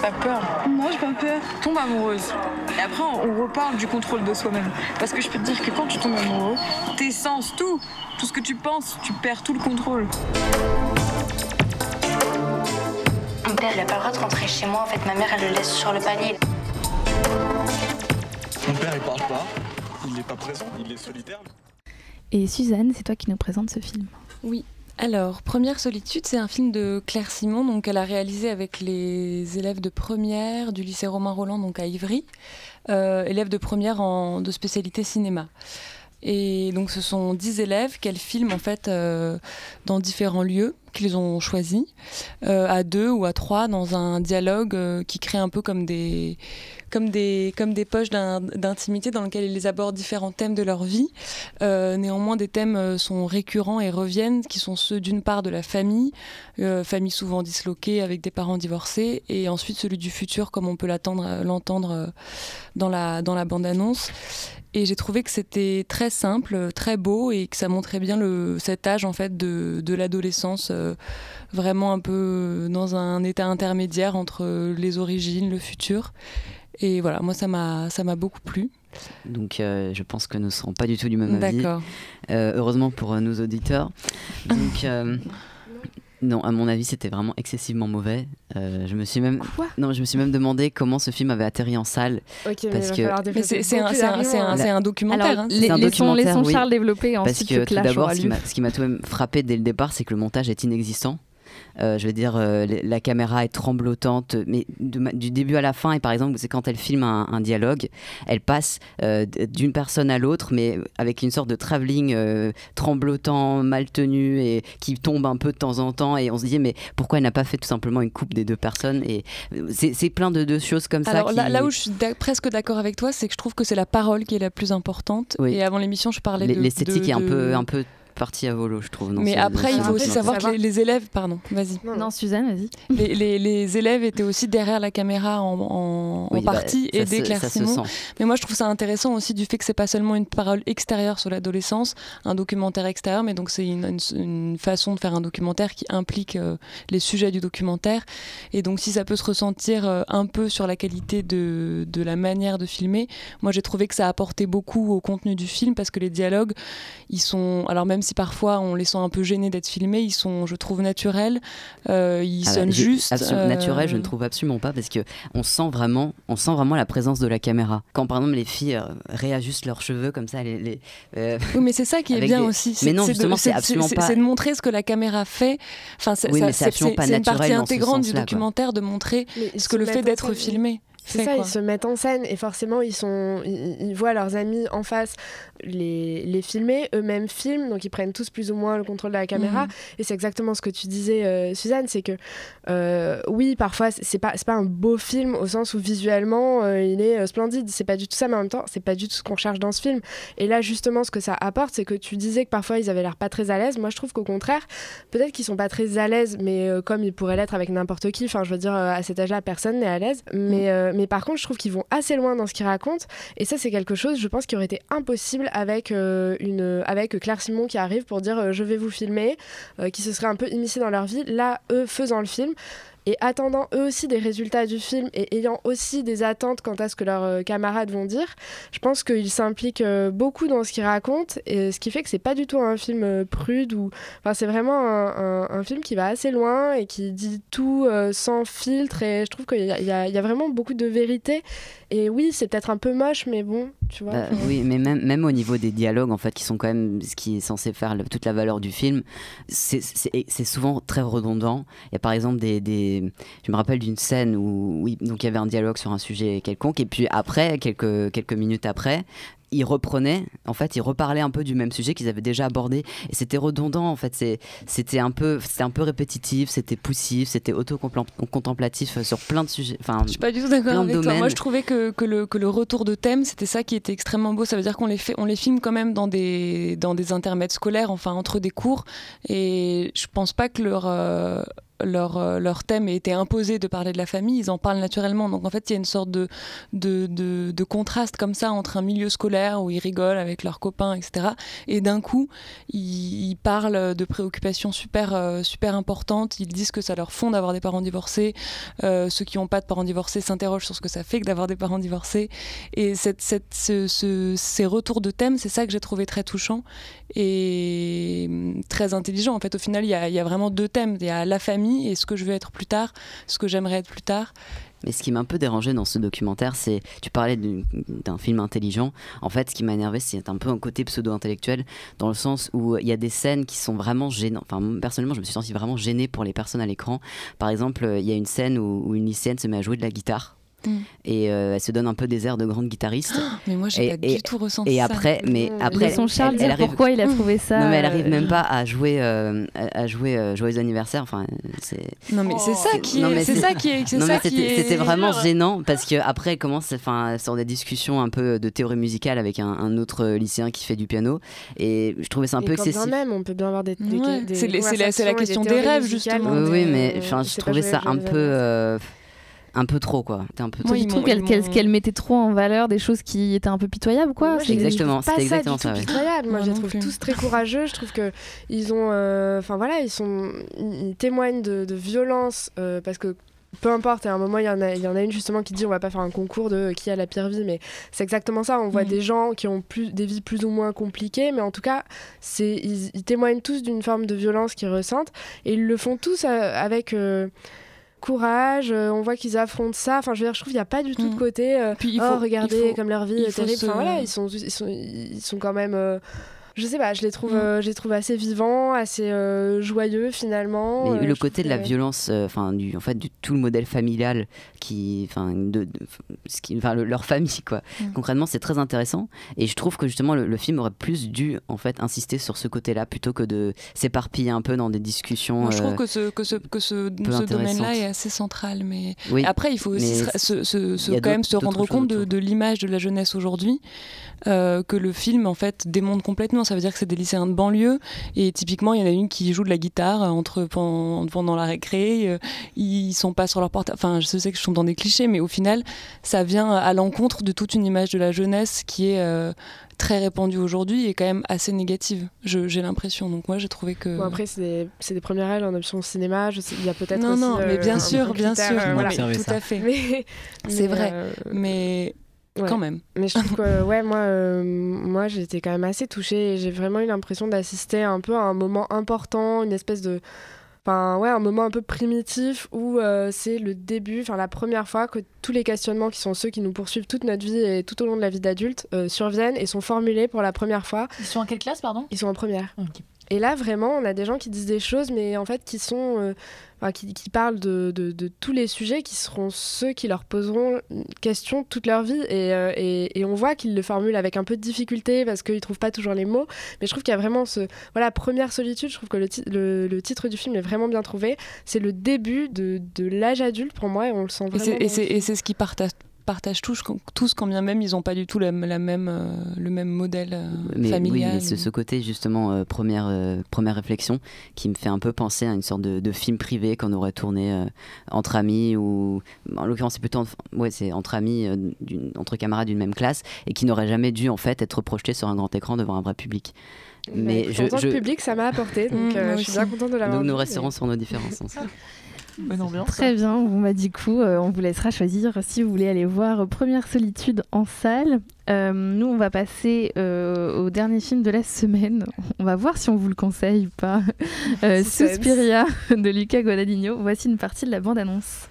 [SPEAKER 13] T'as peur? Moi, j'ai pas peur. Tombe amoureuse. Et après, on reparle du contrôle de soi-même. Parce que je peux te dire que quand tu tombes amoureux, tes sens, tout, tout ce que tu penses, tu perds tout le contrôle.
[SPEAKER 9] Mon père, il a pas le droit de rentrer chez moi. En fait, ma mère, elle le laisse sur le palier.
[SPEAKER 14] Mon père, il parle pas. Il n'est pas présent. Il est solitaire.
[SPEAKER 4] Et Suzanne, c'est toi qui nous présente ce film.
[SPEAKER 15] Oui. Alors, Première Solitude, c'est un film de Claire Simon, donc elle a réalisé avec les élèves de première du lycée Romain Roland, donc à Ivry, euh, élèves de première en, de spécialité cinéma. Et donc, ce sont dix élèves qu'elle filme en fait euh, dans différents lieux qu'ils ont choisis, euh, à deux ou à trois, dans un dialogue euh, qui crée un peu comme des, comme des, comme des poches d'in- d'intimité dans lesquelles ils abordent différents thèmes de leur vie. Néanmoins, des thèmes sont récurrents et reviennent, qui sont ceux d'une part de la famille, famille souvent disloquée avec des parents divorcés, et ensuite celui du futur, comme on peut l'entendre dans la, dans la bande-annonce. Et j'ai trouvé que c'était très simple, très beau, et que ça montrait bien le, cet âge en fait de, de l'adolescence, euh, vraiment un peu dans un état intermédiaire entre les origines, le futur. Et voilà, moi ça m'a ça m'a beaucoup plu.
[SPEAKER 6] Donc euh, je pense que nous ne serons pas du tout du même avis.
[SPEAKER 15] D'accord.
[SPEAKER 6] Euh, heureusement pour euh, nos auditeurs. Donc euh, non, à mon avis, c'était vraiment excessivement mauvais. Euh, je me suis même non, je me suis même demandé comment ce film avait atterri en salle.
[SPEAKER 5] Ok, mais
[SPEAKER 6] parce que
[SPEAKER 15] c'est- un- un- c'est un- documentaire,
[SPEAKER 4] Alors,
[SPEAKER 15] hein.
[SPEAKER 6] un
[SPEAKER 4] laissons,
[SPEAKER 6] documentaire,
[SPEAKER 4] laissons
[SPEAKER 6] oui.
[SPEAKER 4] Charles développer,
[SPEAKER 6] Parce
[SPEAKER 4] ensuite
[SPEAKER 6] que tout d'abord,
[SPEAKER 4] aura
[SPEAKER 6] ce qui
[SPEAKER 4] lieu.
[SPEAKER 6] m'a- ce qui m'a tout de même frappé dès le départ, c'est que le montage est inexistant. Euh, je veux dire, euh, la caméra est tremblotante, mais de du début à la fin, et par exemple, c'est quand elle filme un, un dialogue, elle passe euh, d'une personne à l'autre, mais avec une sorte de travelling tremblotant, mal tenu, et qui tombe un peu de temps en temps, et on se dit, mais pourquoi elle n'a pas fait tout simplement une coupe des deux personnes Et c'est plein de, de choses comme
[SPEAKER 15] Alors
[SPEAKER 6] ça. qui-
[SPEAKER 15] là où je suis presque d'accord avec toi, c'est que je trouve que c'est la parole qui est la plus importante.
[SPEAKER 6] Oui.
[SPEAKER 15] Et avant l'émission, je parlais de
[SPEAKER 6] l'esthétique est un peu, un peu partie à volo, je trouve. dans
[SPEAKER 15] Mais
[SPEAKER 6] ce-
[SPEAKER 15] après, il faut aussi savoir que les, les élèves, pardon, vas-y.
[SPEAKER 4] Non, Suzanne, vas-y.
[SPEAKER 15] Les, les- les élèves étaient aussi derrière la caméra en, en-
[SPEAKER 6] Oui,
[SPEAKER 15] en
[SPEAKER 6] bah,
[SPEAKER 15] partie,
[SPEAKER 6] ça
[SPEAKER 15] aidés
[SPEAKER 6] se-
[SPEAKER 15] Claire
[SPEAKER 6] ça se
[SPEAKER 15] Simon.
[SPEAKER 6] sent.
[SPEAKER 15] Mais moi, je trouve ça intéressant aussi du fait que c'est pas seulement une parole extérieure sur l'adolescence, un documentaire extérieur, mais donc c'est une, une- une façon de faire un documentaire qui implique euh, les sujets du documentaire. Et donc, si ça peut se ressentir euh, un peu sur la qualité de, de la manière de filmer, moi, j'ai trouvé que ça apportait beaucoup au contenu du film parce que les dialogues, ils sont, alors même si parfois on les sent un peu gênés d'être filmés, ils sont, je trouve, naturels, euh, ils
[SPEAKER 6] Ah bah,
[SPEAKER 15] sonnent juste. euh,
[SPEAKER 6] Naturel, je ne trouve absolument pas parce que on sent vraiment, on sent vraiment la présence de la caméra. Quand par exemple les filles euh, réajustent leurs cheveux comme ça, les, les, euh,
[SPEAKER 15] Oui, mais c'est ça qui est bien
[SPEAKER 6] des-
[SPEAKER 15] aussi.
[SPEAKER 6] Mais non, justement, c'est absolument pas.
[SPEAKER 15] C'est de montrer ce que la caméra fait. Enfin, c'est
[SPEAKER 6] Oui, c'est absolument pas
[SPEAKER 15] c'est une partie intégrante du
[SPEAKER 6] quoi.
[SPEAKER 15] documentaire de montrer
[SPEAKER 5] Mais
[SPEAKER 15] ce que le fait d'être filmé.
[SPEAKER 5] C'est ça,
[SPEAKER 15] quoi.
[SPEAKER 5] ils se mettent en scène et forcément ils sont, ils, ils voient leurs amis en face les, les filmer, eux-mêmes filment, donc ils prennent tous plus ou moins le contrôle de la caméra.
[SPEAKER 15] Mhm.
[SPEAKER 5] Et c'est exactement ce que tu disais, euh, Suzanne, c'est que euh, oui, parfois c'est pas, pas un beau film au sens où visuellement euh, il est splendide, c'est pas du tout ça, mais en même temps c'est pas du tout ce qu'on cherche dans ce film. Et là justement, ce que ça apporte, c'est que tu disais que parfois ils avaient l'air pas très à l'aise. Moi je trouve qu'au contraire, peut-être qu'ils sont pas très à l'aise, mais comme ils pourraient l'être avec n'importe qui. Enfin, je veux dire, à cet âge-là, personne n'est à l'aise. Mais, euh, mais par contre, je trouve qu'ils vont assez loin dans ce qu'ils racontent. Et ça, c'est quelque chose, je pense, qui aurait été impossible avec, euh, Claire Simon qui arrive pour dire euh, je vais vous filmer, euh, qui se serait un peu immiscé dans leur vie. Là, eux faisant le film. Et attendant eux aussi des résultats du film et ayant aussi des attentes quant à ce que leurs euh, camarades vont dire, je pense qu'ils s'impliquent euh, beaucoup dans ce qu'ils racontent, et ce qui fait que c'est pas du tout un film euh, prude ou, enfin c'est vraiment un, un- un film qui va assez loin et qui dit tout euh, sans filtre. Et je trouve qu'il y, a- y y vraiment beaucoup de vérité. Et oui, c'est peut-être un peu moche, mais bon, tu vois.
[SPEAKER 6] Bah,
[SPEAKER 5] enfin,
[SPEAKER 6] oui, mais même, même au niveau des dialogues, en fait, qui sont quand même ce qui est censé faire le- toute la valeur du film, c'est- souvent très redondant. Il y a par exemple des, des- je me rappelle d'une scène où, donc il y avait un dialogue sur un sujet quelconque, et puis après, quelques quelques minutes après, ils reprenaient, en fait, ils reparlaient un peu du même sujet qu'ils avaient déjà abordé. Et c'était redondant, en fait. C'était un, peu, un peu répétitif, c'était poussif, c'était auto-contemplatif sur plein de sujets. Enfin,
[SPEAKER 15] je suis pas du tout d'accord avec toi. Moi, je trouvais que, que, le, que le retour de thème, c'était ça qui était extrêmement beau. Ça veut dire qu'on les, fait, on les filme quand même dans des, dans des intermèdes scolaires, enfin, entre des cours. Et je pense pas que leur. Euh, leur, euh, leur thème a été imposé de parler de la famille, ils en parlent naturellement. Donc en fait, il y a une sorte de, de, de, contraste comme ça entre un milieu scolaire où ils rigolent avec leurs copains, etc. Et d'un coup, ils, parlent de préoccupations super, euh, super importantes. Ils disent que ça leur fond d'avoir des parents divorcés. Euh, ceux qui n'ont pas de parents divorcés s'interrogent sur ce que ça fait que d'avoir des parents divorcés. Et ces retours de thème, c'est ça que j'ai trouvé très touchant et hum, très intelligent. En fait, au final, il y a vraiment deux thèmes. Il y a la famille et ce que je veux être plus tard, ce que j'aimerais être plus tard.
[SPEAKER 6] Mais ce qui m'a un peu dérangé dans ce documentaire, c'est, tu parlais d'un film intelligent. En fait, ce qui m'a énervé, c'est un peu un côté pseudo-intellectuel, dans le sens où il y a des scènes qui sont vraiment gênantes. Enfin, personnellement, je me suis senti vraiment gêné pour les personnes à l'écran. Par exemple, il y a une scène où, où une lycéenne se met à jouer de la guitare Mm. Et euh, elle se donne un peu des airs de grande guitariste.
[SPEAKER 15] mais moi, j'ai pas du tout ressenti
[SPEAKER 6] et après,
[SPEAKER 15] ça.
[SPEAKER 6] Mais après,
[SPEAKER 4] son Charles elle, arrive... pourquoi il a trouvé ça.
[SPEAKER 6] Non, mais elle arrive euh, même pas à jouer, euh, à jouer euh, Joyeux anniversaire. Enfin, c'est.
[SPEAKER 15] Non, mais c'est ça qui est. C'est ça qui est.
[SPEAKER 6] Non, mais c'était vraiment gênant parce que après, elle commence, enfin, sur des discussions un peu de théorie musicale avec un, autre lycéen qui fait du piano. Et je trouvais ça un peu excessif.
[SPEAKER 5] même, on peut bien avoir des.
[SPEAKER 15] C'est la question des rêves, justement.
[SPEAKER 6] Oui, mais je trouvais ça un peu un peu trop quoi. un peu
[SPEAKER 4] oui, trop. qu'elle mettait trop en valeur des choses qui étaient un peu pitoyables quoi.
[SPEAKER 6] C'est exactement, c'est exactement ça.
[SPEAKER 5] pitoyable. Moi, je les trouve tous très courageux. Je trouve que ils ont, euh, enfin voilà, ils sont, ils témoignent de, violence euh, parce que peu importe, à un moment, il y, en a, il y en a une justement qui dit on va pas faire un concours de qui a la pire vie, mais c'est exactement ça. On voit mm. des gens qui ont plus, des vies plus ou moins compliquées, mais en tout cas, ils, ils, témoignent tous d'une forme de violence qu'ils ressentent et ils le font tous euh, avec courage, euh, on voit qu'ils affrontent ça. Enfin, je veux dire, je trouve qu'il n'y a pas du tout de mm. côté. Euh, Puis il oh, faut, regarder comme leur vie est terrible. Enfin, voilà, ils sont, ils sont, ils sont quand même. Euh, je sais pas, je les trouve, mm. euh, je les trouve assez vivants, assez euh, joyeux finalement.
[SPEAKER 6] Mais euh, le côté de la violence, enfin du, en fait, du tout le modèle familial qui, enfin, de, ce qui, enfin, leur famille quoi. Mm. Concrètement, c'est très intéressant et je trouve que justement le, film aurait plus dû en fait insister sur ce côté-là plutôt que de s'éparpiller un peu dans des discussions.
[SPEAKER 15] je trouve que ce que ce que ce, ce domaine-là est assez central, mais oui, après il faut aussi se, quand même se rendre compte de, de l'image de la jeunesse aujourd'hui que le film en fait démontre complètement ça veut dire que c'est des lycéens de banlieue. Et typiquement, il y en a une qui joue de la guitare entre, pendant, la récré. Euh, ils sont pas sur leur porte. Enfin, je sais que je suis dans des clichés, mais au final, ça vient à l'encontre de toute une image de la jeunesse qui est euh, très répandue aujourd'hui et quand même assez négative, j'ai l'impression. Donc moi, j'ai trouvé que...
[SPEAKER 5] Bon, après, c'est des, des, premières ailes en option cinéma. Je sais, il y a peut-être
[SPEAKER 15] Non,
[SPEAKER 5] aussi,
[SPEAKER 15] non, mais bien sûr, bien sûr.
[SPEAKER 5] voilà,
[SPEAKER 15] tout à fait. c'est vrai. Mais quand même.
[SPEAKER 5] Mais je trouve que, ouais, moi, euh, moi j'étais quand même assez touchée et j'ai vraiment eu l'impression d'assister un peu à un moment important, une espèce de. Enfin, ouais, un moment un peu primitif où euh, c'est le début, enfin, la première fois que tous les questionnements qui sont ceux qui nous poursuivent toute notre vie et tout au long de la vie d'adulte euh, surviennent et sont formulés pour la première fois.
[SPEAKER 8] Ils sont en quelle classe, pardon?
[SPEAKER 5] Ils sont en première. Et là, vraiment, on a des gens qui disent des choses, mais en fait, qui sont qui, parlent de, de, tous les sujets qui seront ceux qui leur poseront question toute leur vie. Euh, et, et, on voit qu'ils le formulent avec un peu de difficulté parce qu'ils ne trouvent pas toujours les mots. Mais je trouve qu'il y a vraiment ce. Voilà, première solitude, je trouve que le, le, titre du film est vraiment bien trouvé. C'est le début de, de l'âge adulte pour moi et on le sent vraiment.
[SPEAKER 15] Et c'est ce qui partage partagent tous, tous quand bien même ils n'ont pas du tout la, même, euh, le même modèle euh, familial.
[SPEAKER 6] Oui, mais ce, côté justement euh, première, première réflexion qui me fait un peu penser à une sorte de, film privé qu'on aurait tourné entre amis ou en l'occurrence c'est plutôt ouais, c'est entre amis, entre camarades d'une même classe et qui n'aurait jamais dû en fait être projeté sur un grand écran devant un vrai public.
[SPEAKER 5] Mais, je, en tant que public, ça m'a apporté, donc mmh, je suis bien contente de l'avoir.
[SPEAKER 6] Donc nous resterons sur nos différences.
[SPEAKER 4] Très bien. Bon, bah, du coup, euh, on vous laissera choisir si vous voulez aller voir Première Solitude en salle. Euh, nous, on va passer euh, au dernier film de la semaine. On va voir si on vous le conseille ou pas. Suspiria de Luca Guadagnino. Voici une partie de la bande-annonce.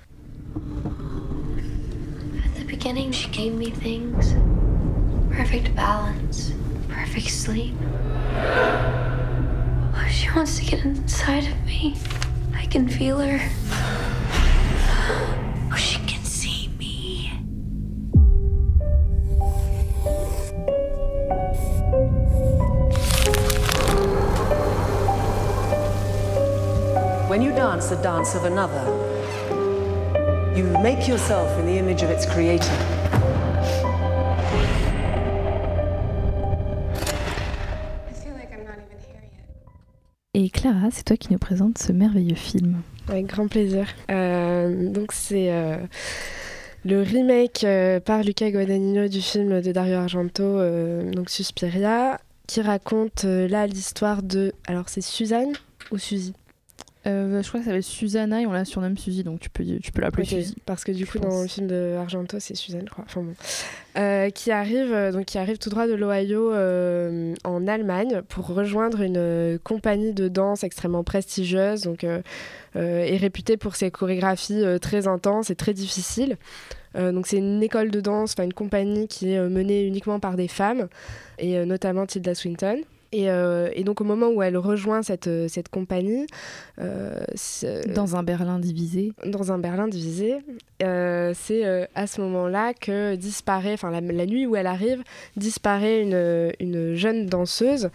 [SPEAKER 4] At the beginning, she gave me things. Perfect balance, perfect sleep. She wants to get inside of me. I can feel her. Oh, she can see me.
[SPEAKER 16] When you dance the dance of another, you make yourself in the image of its creator.
[SPEAKER 4] C'est toi qui nous présente ce merveilleux film.
[SPEAKER 5] Avec grand plaisir. Euh, donc c'est euh, le remake euh, par Luca Guadagnino du film de Dario Argento, donc Suspiria, qui raconte là l'histoire de... Alors c'est Suzanne ou Suzy?
[SPEAKER 4] Euh, je crois que ça s'appelle Susanna et on la surnomme Suzy, donc tu peux, tu peux l'appeler
[SPEAKER 5] Ok,
[SPEAKER 4] Suzy.
[SPEAKER 5] Parce que du coup, dans le film de Argento, c'est Suzanne, je crois. Enfin bon. Euh, qui, arrive, euh, donc, qui arrive tout droit de l'Ohio euh, en Allemagne pour rejoindre une compagnie de danse extrêmement prestigieuse donc, et réputée pour ses chorégraphies très intenses et très difficiles. Donc c'est une école de danse, enfin une compagnie qui est menée uniquement par des femmes, et notamment Tilda Swinton. Et, euh, et donc au moment où elle rejoint cette, euh, cette compagnie, euh,
[SPEAKER 4] Dans un Berlin divisé.
[SPEAKER 5] dans un Berlin divisé, euh, c'est à ce moment-là que disparaît, enfin la, la nuit où elle arrive, disparaît une, une jeune danseuse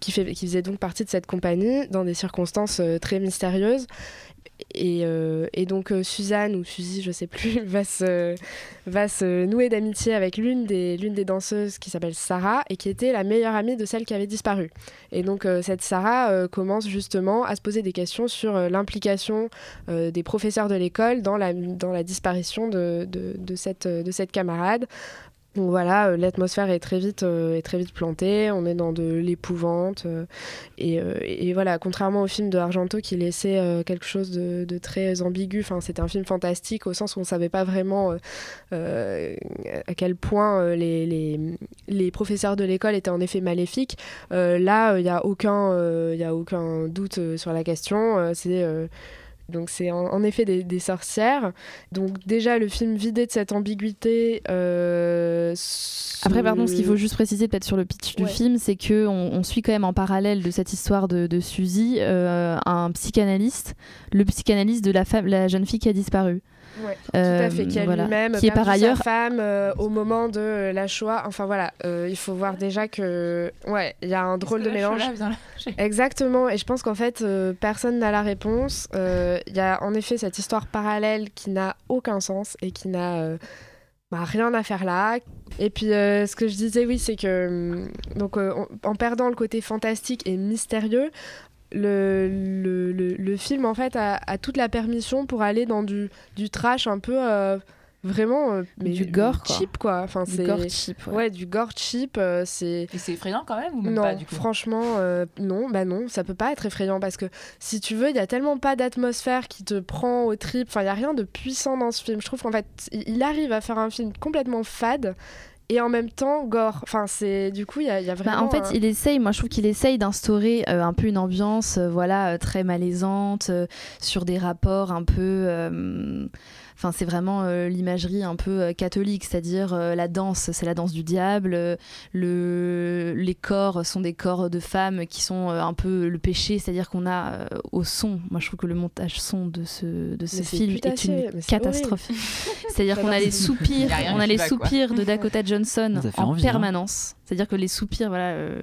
[SPEAKER 5] qui, fait, qui faisait donc partie de cette compagnie dans des circonstances très mystérieuses. Et, euh, et donc euh, Suzanne ou Suzy, je sais plus, va se, va se nouer d'amitié avec l'une des, l'une des danseuses qui s'appelle Sarah et qui était la meilleure amie de celle qui avait disparu. Et donc euh, cette Sarah commence justement à se poser des questions sur l'implication des professeurs de l'école dans la, dans la disparition de, de, de cette, de cette camarade. Donc voilà, euh, l'atmosphère est très vite euh, est très vite plantée, on est dans de l'épouvante euh, et, voilà, contrairement au film de Argento qui laissait quelque chose de, très ambigu, c'était un film fantastique au sens où on savait pas vraiment à quel point les, professeurs de l'école étaient en effet maléfiques. Là, il n'y a aucun a aucun doute sur la question. c'est donc c'est en, en effet des, des sorcières. Donc déjà le film vidé de cette ambiguïté. euh,
[SPEAKER 4] Après, pardon, ce qu'il faut juste préciser peut-être sur le pitch du film, c'est que on, on suit quand même en parallèle de cette histoire de, de Suzy euh, un psychanalyste, le psychanalyste de la, femme, la jeune fille qui a disparu.
[SPEAKER 5] Ouais,
[SPEAKER 4] Euh,
[SPEAKER 5] tout à fait, qui a
[SPEAKER 4] voilà.
[SPEAKER 5] lui-même
[SPEAKER 4] Qui est
[SPEAKER 5] perdu
[SPEAKER 4] par
[SPEAKER 5] sa
[SPEAKER 4] ailleurs
[SPEAKER 5] femme euh, au moment de euh, la Shoah. Enfin voilà, euh, il faut voir déjà que ouais, il y a un drôle de
[SPEAKER 8] la
[SPEAKER 5] mélange.
[SPEAKER 8] Shoah
[SPEAKER 5] Exactement, et je pense qu'en fait euh, personne n'a la réponse. Euh, Il y a en effet cette histoire parallèle qui n'a aucun sens et qui n'a euh, bah, rien à faire là. Et puis euh, ce que je disais, oui, c'est que hum, donc euh, on- en perdant le côté fantastique et mystérieux, le, le, le- le film en fait a, a toute la permission pour aller dans du, du trash un peu euh, vraiment euh, mais
[SPEAKER 4] Du gore, quoi.
[SPEAKER 5] cheap quoi. Enfin
[SPEAKER 4] Du
[SPEAKER 5] c'est
[SPEAKER 4] gore cheap, ouais.
[SPEAKER 5] ouais. du gore cheap. euh, c'est
[SPEAKER 8] c'est effrayant quand même ou même
[SPEAKER 5] non,
[SPEAKER 8] pas du coup?
[SPEAKER 5] franchement, euh, non, bah non, ça peut pas être effrayant parce que si tu veux, il y a tellement pas d'atmosphère qui te prend au trip. Enfin, il y a rien de puissant dans ce film. Je trouve qu'en fait, il arrive à faire un film complètement fade et en même temps gore. Enfin, c'est du coup, il y a, il y a
[SPEAKER 4] Bah,
[SPEAKER 5] vraiment.
[SPEAKER 4] en fait,
[SPEAKER 5] un-
[SPEAKER 4] il essaye, moi je trouve qu'il essaye d'instaurer euh, un peu une ambiance euh, voilà, euh, très malaisante, euh, sur des rapports un peu. Enfin, c'est vraiment euh, l'imagerie un peu euh, catholique, c'est-à-dire euh, la danse, c'est la danse du diable. euh, le, les corps sont des corps de femmes qui sont euh, un peu le péché, c'est-à-dire qu'on a euh, au son. Moi, je trouve que le montage son de ce, de ce
[SPEAKER 5] Mais c'est
[SPEAKER 4] film est une catastrophe. C'est-à-dire qu'on a les soupirs,
[SPEAKER 8] a
[SPEAKER 4] on a les soupirs de Dakota Johnson en
[SPEAKER 7] envie, hein.
[SPEAKER 4] C'est-à-dire que les soupirs voilà, euh,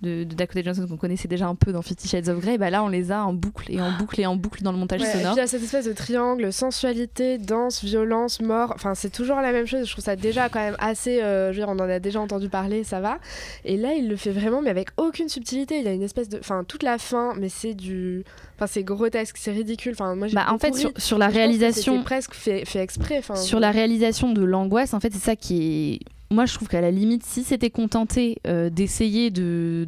[SPEAKER 4] de, de Dakota Johnson qu'on connaissait déjà un peu dans Fifty Shades of Grey, bah là on les a en boucle et en boucle et en boucle dans le montage
[SPEAKER 5] Ouais,
[SPEAKER 4] sonore.
[SPEAKER 5] il y a cette espèce de triangle, sensualité, danse, violence, mort. Enfin, c'est toujours la même chose. Je trouve ça déjà quand même assez. euh, je veux dire, on en a déjà entendu parler, ça va. Et là, il le fait vraiment, mais avec aucune subtilité. Il y a une espèce de. Enfin, toute la fin, mais c'est du. Enfin, c'est grotesque, c'est ridicule. Enfin, moi,
[SPEAKER 4] Bah, en fait, sur, la réalisation,
[SPEAKER 5] presque fait, fait exprès. Enfin,
[SPEAKER 4] sur la réalisation de l'angoisse, en fait, c'est ça qui est. Moi, je trouve qu'à la limite, si c'était contenté euh, d'essayer de,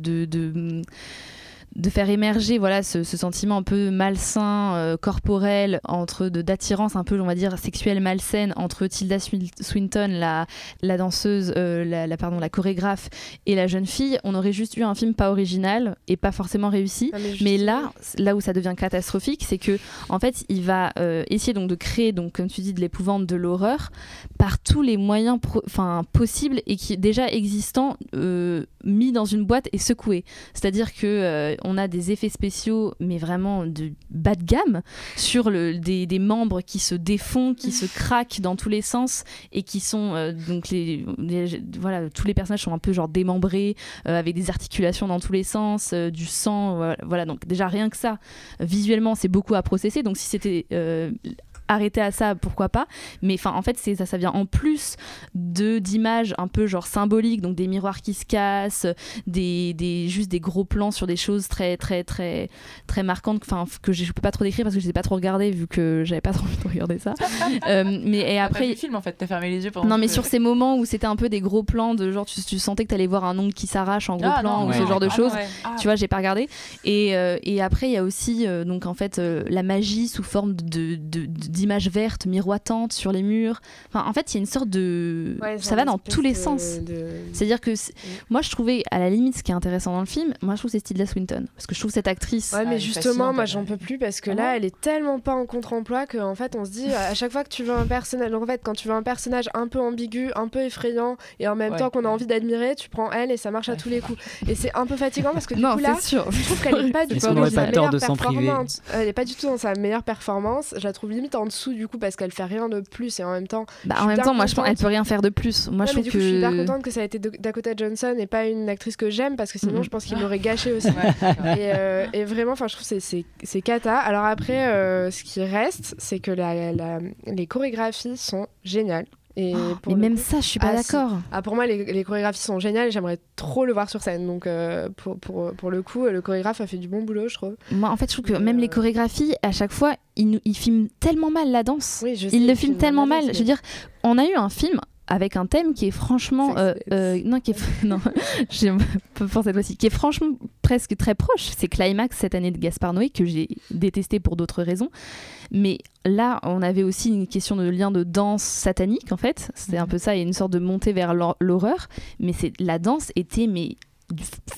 [SPEAKER 4] de faire émerger voilà ce, ce sentiment un peu malsain, euh, corporel, entre de d'attirance un peu, on va dire, sexuelle malsaine entre Tilda Swin- Swinton, la, la danseuse, euh, la, la- pardon, la chorégraphe et la jeune fille, on aurait juste eu un film pas original et pas forcément réussi.
[SPEAKER 5] Ah, mais
[SPEAKER 4] là, là où ça devient catastrophique, c'est que en fait, il va euh, essayer donc de créer, donc comme tu dis, de l'épouvante, de l'horreur par tous les moyens enfin possibles et qui déjà existants mis dans une boîte et secoués. C'est-à-dire que on a des effets spéciaux, mais vraiment de bas de gamme, sur des, membres qui se défont, qui se craquent dans tous les sens et qui sont euh, donc voilà tous les personnages sont un peu genre démembrés euh, avec des articulations dans tous les sens, euh, du sang, voilà, voilà. donc déjà rien que ça, visuellement c'est beaucoup à processer. Donc si c'était arrêté à ça, pourquoi pas. Mais enfin, en fait, c'est ça, ça vient en plus de d'images un peu genre symboliques, donc des miroirs qui se cassent, des, des juste des gros plans sur des choses très très très très marquantes, enfin que je peux pas trop décrire parce que je les ai pas trop regardées vu que j'avais pas trop envie de regarder ça. Euh, mais et après,
[SPEAKER 8] le film en fait, t'as fermé les yeux pendant.
[SPEAKER 4] non, mais sur ces moments où c'était un peu des gros plans de genre tu, tu sentais que t'allais voir un ongle qui s'arrache en gros
[SPEAKER 8] Ah,
[SPEAKER 4] plan
[SPEAKER 8] non,
[SPEAKER 4] ou
[SPEAKER 8] ouais.
[SPEAKER 4] ce genre de
[SPEAKER 8] Ah,
[SPEAKER 4] choses.
[SPEAKER 8] ouais. Ah.
[SPEAKER 4] Tu vois, j'ai pas regardé. Et, euh, et après, il y a aussi euh, donc en fait euh, la magie sous forme de de- de- d'images vertes miroitantes sur les murs. Enfin, en fait, il y a une sorte de
[SPEAKER 5] Ouais,
[SPEAKER 4] ça va dans tous les
[SPEAKER 5] de-
[SPEAKER 4] sens.
[SPEAKER 5] de-
[SPEAKER 4] C'est-à-dire que c'est- moi, je trouvais à la limite ce qui est intéressant dans le film, moi, je trouve c'est Tilda Swinton parce que je trouve cette actrice.
[SPEAKER 5] Ouais, mais
[SPEAKER 8] est
[SPEAKER 5] justement, moi j'en peux plus parce que
[SPEAKER 8] Ah
[SPEAKER 5] là, elle est tellement pas en contre-emploi qu'en fait, on se dit à chaque fois que tu veux un personnage, donc en fait, quand tu veux un personnage un peu ambigu, un peu effrayant et en même
[SPEAKER 8] Ouais.
[SPEAKER 5] temps qu'on a envie d'admirer, tu prends elle et ça marche à tous les coups. Et c'est un peu fatigant parce que du
[SPEAKER 4] Non,
[SPEAKER 5] coup là,
[SPEAKER 4] sûr.
[SPEAKER 5] je trouve qu'elle est pas du tout dans sa meilleure performance. Elle est pas du tout dans sa meilleure performance. Je la trouve limite en dessous du coup parce qu'elle fait rien de plus et en même temps.
[SPEAKER 4] Bah,
[SPEAKER 5] je
[SPEAKER 4] en
[SPEAKER 5] suis
[SPEAKER 4] même temps, moi, je pense
[SPEAKER 5] contente.
[SPEAKER 4] elle peut rien faire de plus. Moi,
[SPEAKER 5] Ouais,
[SPEAKER 4] je trouve
[SPEAKER 5] du
[SPEAKER 4] que
[SPEAKER 5] coup, je suis hyper contente que ça ait été Dakota Johnson et pas une actrice que j'aime parce que sinon,
[SPEAKER 4] Mhm.
[SPEAKER 5] je pense qu'il l'aurait gâché aussi. et, euh, et vraiment, enfin, je trouve que c'est- c'est c'est cata. Alors après, euh, ce qui reste, c'est que la, la- les chorégraphies sont géniales. Et pour
[SPEAKER 4] mais
[SPEAKER 5] le
[SPEAKER 4] même
[SPEAKER 5] coup-
[SPEAKER 4] ça, je suis pas
[SPEAKER 5] Ah, si.
[SPEAKER 4] d'accord.
[SPEAKER 5] Ah, pour moi, les, les chorégraphies sont géniales et j'aimerais trop le voir sur scène. Donc, euh, pour, pour, pour le coup, le chorégraphe a fait du bon boulot, je trouve.
[SPEAKER 4] Moi, en fait, je trouve que même les chorégraphies, à chaque fois, ils, nous- ils filment tellement mal la danse.
[SPEAKER 5] Oui, je sais,
[SPEAKER 4] ils le filment tellement mal. Je veux dire, on a eu un film avec un thème qui est franchement euh, euh, non qui est non pour cette fois-ci qui est franchement presque très proche. C'est Climax cette année de Gaspard Noé que j'ai détesté pour d'autres raisons. Mais là on avait aussi une question de lien de danse satanique en fait. C'est un peu ça a une sorte de montée vers l'hor- l'horreur. Mais c'est la danse était mais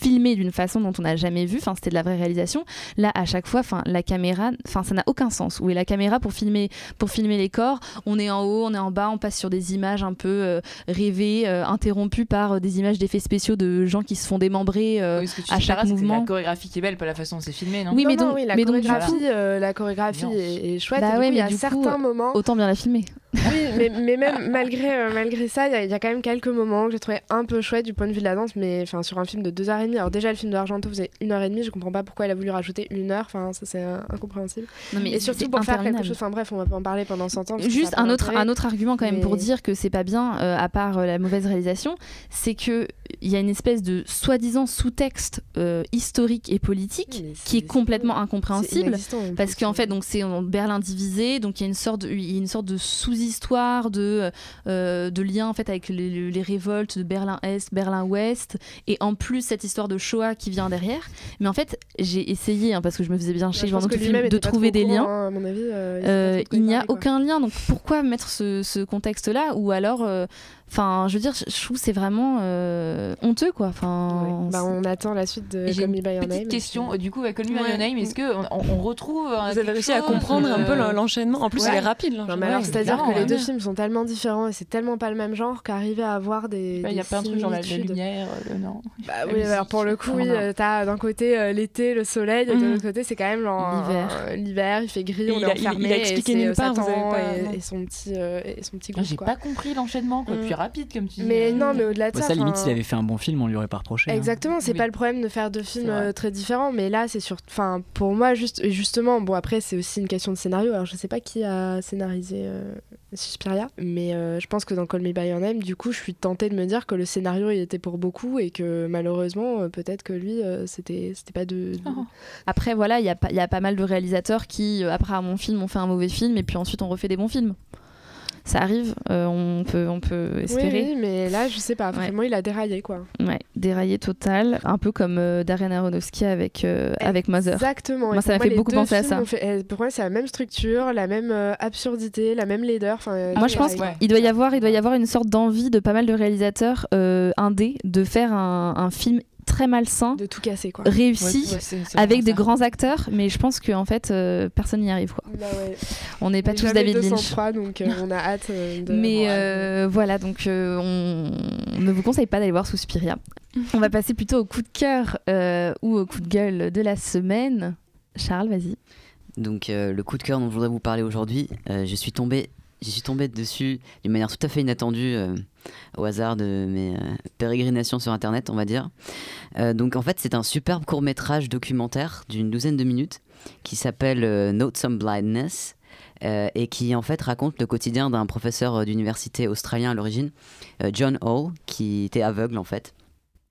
[SPEAKER 4] filmée d'une façon dont on n'a jamais vu enfin c'était de la vraie réalisation là à chaque fois enfin la caméra enfin ça n'a aucun sens où est la caméra pour filmer pour filmer les corps on est en haut on est en bas on passe sur des images un peu euh, rêvées euh, interrompues par euh, des images d'effets spéciaux de gens qui se font démembrer euh,
[SPEAKER 8] Oui, ce que tu
[SPEAKER 4] à chaque mouvement
[SPEAKER 8] La chorégraphie qui est belle, pas la façon dont c'est filmé, non?
[SPEAKER 4] Oui, mais
[SPEAKER 5] Non, non,
[SPEAKER 4] donc-
[SPEAKER 5] oui, la
[SPEAKER 4] mais donc,
[SPEAKER 5] chorégraphie, euh, la chorégraphie est, est chouette.
[SPEAKER 4] Bah
[SPEAKER 5] et du
[SPEAKER 4] ouais,
[SPEAKER 5] coup, il y
[SPEAKER 4] mais
[SPEAKER 5] a
[SPEAKER 4] coup,
[SPEAKER 5] certains moments.
[SPEAKER 4] autant bien la filmer
[SPEAKER 5] Oui, mais, mais même malgré, euh, malgré ça, il y, a- il y a quand même quelques moments que j'ai trouvé un peu chouette du point de vue de la danse, mais enfin sur un film de 2h30. Alors déjà, le film de Argento faisait 1h30, je comprends pas pourquoi elle a voulu rajouter une heure, enfin ça c'est euh, incompréhensible.
[SPEAKER 4] Non, mais
[SPEAKER 5] et surtout pour faire quelque chose, enfin bref, on va pas en parler pendant 100 ans.
[SPEAKER 4] Juste un autre, un autre argument quand même pour dire que c'est pas bien, euh, à part la mauvaise réalisation, c'est que il y a une espèce de soi-disant sous-texte historique et politique qui est complètement incompréhensible parce qu'en fait donc c'est en Berlin divisé, donc il y a une sorte, de- une sorte de sous-histoire de euh, de lien en fait avec les, les révoltes de Berlin Est, Berlin Ouest et en plus cette histoire de Shoah qui vient derrière. Mais en fait j'ai essayé hein, parce que je me faisais bien chier pendant tout le film de trouver des
[SPEAKER 5] courant,
[SPEAKER 4] liens.
[SPEAKER 5] hein, à mon avis. euh, il
[SPEAKER 4] Euh, il n'y a
[SPEAKER 5] parler,
[SPEAKER 4] aucun lien, donc pourquoi mettre ce, ce contexte-là Ou alors, enfin, je veux dire, je trouve c'est vraiment euh, honteux, quoi. Enfin,
[SPEAKER 5] Bah, on attend la suite de Call Me By Your Name.
[SPEAKER 8] petite question, du coup, avec Call Me By. Your Name, est-ce qu'on on, on retrouve. euh,
[SPEAKER 15] Vous avez réussi à comprendre un peu
[SPEAKER 8] euh,
[SPEAKER 15] l'enchaînement. En plus,
[SPEAKER 8] ouais.
[SPEAKER 15] il est rapide.
[SPEAKER 5] Non,
[SPEAKER 15] l'enchaînement.
[SPEAKER 5] mais alors,
[SPEAKER 8] Ouais,
[SPEAKER 5] c'est-à-dire que les deux films sont tellement différents et c'est tellement pas le même genre qu'arriver à avoir des.
[SPEAKER 8] Il y a plein de trucs, genre la, lumière, le non.
[SPEAKER 5] Bah
[SPEAKER 8] la
[SPEAKER 5] oui,
[SPEAKER 8] musique,
[SPEAKER 5] alors pour le coup, oui, t'as d'un côté l'été, le soleil, et de
[SPEAKER 15] Mhm.
[SPEAKER 5] l'autre côté, c'est quand même
[SPEAKER 4] L'hiver.
[SPEAKER 5] l'hiver, il fait gris, on
[SPEAKER 15] il
[SPEAKER 5] est
[SPEAKER 15] a- il- expliqué nulle part,
[SPEAKER 5] et, son petit, et son petit
[SPEAKER 8] Ah,
[SPEAKER 5] groupe.
[SPEAKER 8] J'ai pas compris l'enchaînement, quoi.
[SPEAKER 5] Mm.
[SPEAKER 8] Plus rapide, comme tu dis.
[SPEAKER 5] Mais
[SPEAKER 8] euh.
[SPEAKER 5] non, mais au-delà de
[SPEAKER 7] Ouais,
[SPEAKER 5] ça,
[SPEAKER 7] ça, limite, s'il avait fait un bon film, on lui aurait pas reproché. hein.
[SPEAKER 5] Exactement, c'est
[SPEAKER 8] Oui.
[SPEAKER 5] pas le problème de faire deux films euh, très différents, mais là c'est sur, enfin pour moi juste, et justement, bon après c'est aussi une question de scénario. Alors je sais pas qui a scénarisé euh, Suspiria, mais euh, je pense que dans Call Me by Your Name, du coup, je suis tentée de me dire que le scénario il était pour beaucoup et que malheureusement euh, peut-être que lui euh, c'était c'était pas de. de-
[SPEAKER 8] Oh.
[SPEAKER 4] après, voilà, il y, a pas- il y a pas mal de réalisateurs qui, euh, après un bon film, ont fait un mauvais film et puis ensuite on refait des bons films. Ça arrive, euh, on peut, on peut espérer.
[SPEAKER 5] oui, mais là je sais pas, vraiment il a déraillé quoi.
[SPEAKER 4] Ouais, déraillé total, un peu comme euh, Darren Aronofsky avec, euh, avec Mother.
[SPEAKER 5] Exactement.
[SPEAKER 4] Moi, ça m'a fait beaucoup penser à ça.
[SPEAKER 5] fait- euh, pour moi, c'est la même structure, la même euh, absurdité, la même laideur. Enfin,
[SPEAKER 4] Moi, je pense qu'il doit y avoir, il doit y avoir une sorte d'envie de pas mal de réalisateurs indés de faire un, un film très malsain,
[SPEAKER 5] de tout casser quoi.
[SPEAKER 4] réussi,
[SPEAKER 8] Ouais, ouais, c'est- c'est
[SPEAKER 4] avec des
[SPEAKER 8] ça.
[SPEAKER 4] grands acteurs, mais je pense qu'en fait, euh, personne n'y arrive. Quoi.
[SPEAKER 5] Bah ouais.
[SPEAKER 4] On n'est pas tous David Lynch.
[SPEAKER 5] 203, donc euh, on a hâte euh, de.
[SPEAKER 4] Mais euh, voilà, donc euh, on... on ne vous conseille pas d'aller voir Suspiria. On va passer plutôt au coup de cœur euh, ou au coup de gueule de la semaine. Charles, vas-y.
[SPEAKER 6] Donc euh, le coup de cœur dont je voudrais vous parler aujourd'hui, euh, je suis tombé, j'y suis tombé dessus d'une manière tout à fait inattendue euh, au hasard de mes euh, pérégrinations sur internet, on va dire. Euh, donc en fait c'est un superbe court métrage documentaire d'une douzaine de minutes qui s'appelle Notes on Blindness. et qui en fait raconte le quotidien d'un professeur d'université australien à l'origine, John Hall, qui était aveugle en fait.